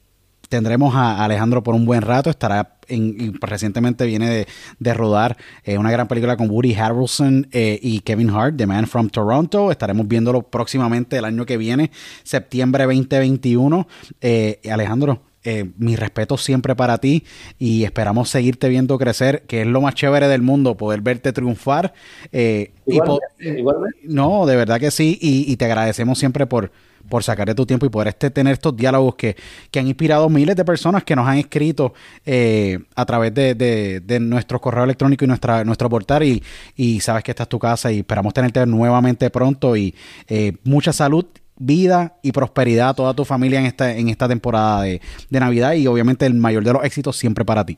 tendremos a Alejandro por un buen rato. Estará en, recientemente viene de, rodar eh, una gran película con Woody Harrelson eh, y Kevin Hart, The Man from Toronto. Estaremos viéndolo próximamente el año que viene, septiembre 2021. Eh, Alejandro, mi respeto siempre para ti y esperamos seguirte viendo crecer, que es lo más chévere del mundo, poder verte triunfar. No, de verdad que sí, y te agradecemos siempre por por sacar de tu tiempo y poder este, tener estos diálogos que, han inspirado miles de personas que nos han escrito eh, a través de, nuestro correo electrónico y nuestra, nuestro portal. Y, y, sabes que esta es tu casa y esperamos tenerte nuevamente pronto. Y eh, mucha salud vida y prosperidad a toda tu familia en esta, en esta temporada de, Navidad y obviamente el mayor de los éxitos siempre para ti.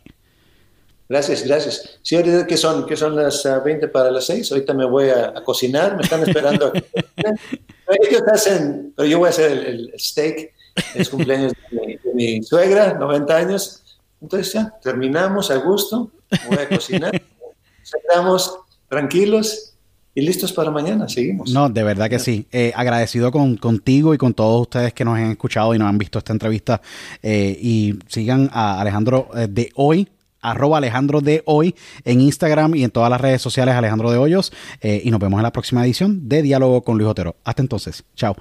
Gracias, gracias. Sí, ahorita que son, que son las 20 ah, para las 6, ahorita me voy a, cocinar, me están esperando. Ellos hacen, pero yo voy a hacer el, steak, es cumpleaños de mi, suegra, 90 años. Entonces ya, terminamos a gusto, voy a cocinar, estamos tranquilos y listos para mañana, seguimos. No, de verdad que sí. Eh, agradecido con, contigo y con todos ustedes que nos han escuchado y nos han visto esta entrevista. Eh, y sigan a Alejandro eh, de hoy arroba Alejandro de Hoy en Instagram y en todas las redes sociales Alejandro de Hoyos. Eh, y nos vemos en la próxima edición de Diálogo con Luis Otero. Hasta entonces. Chao.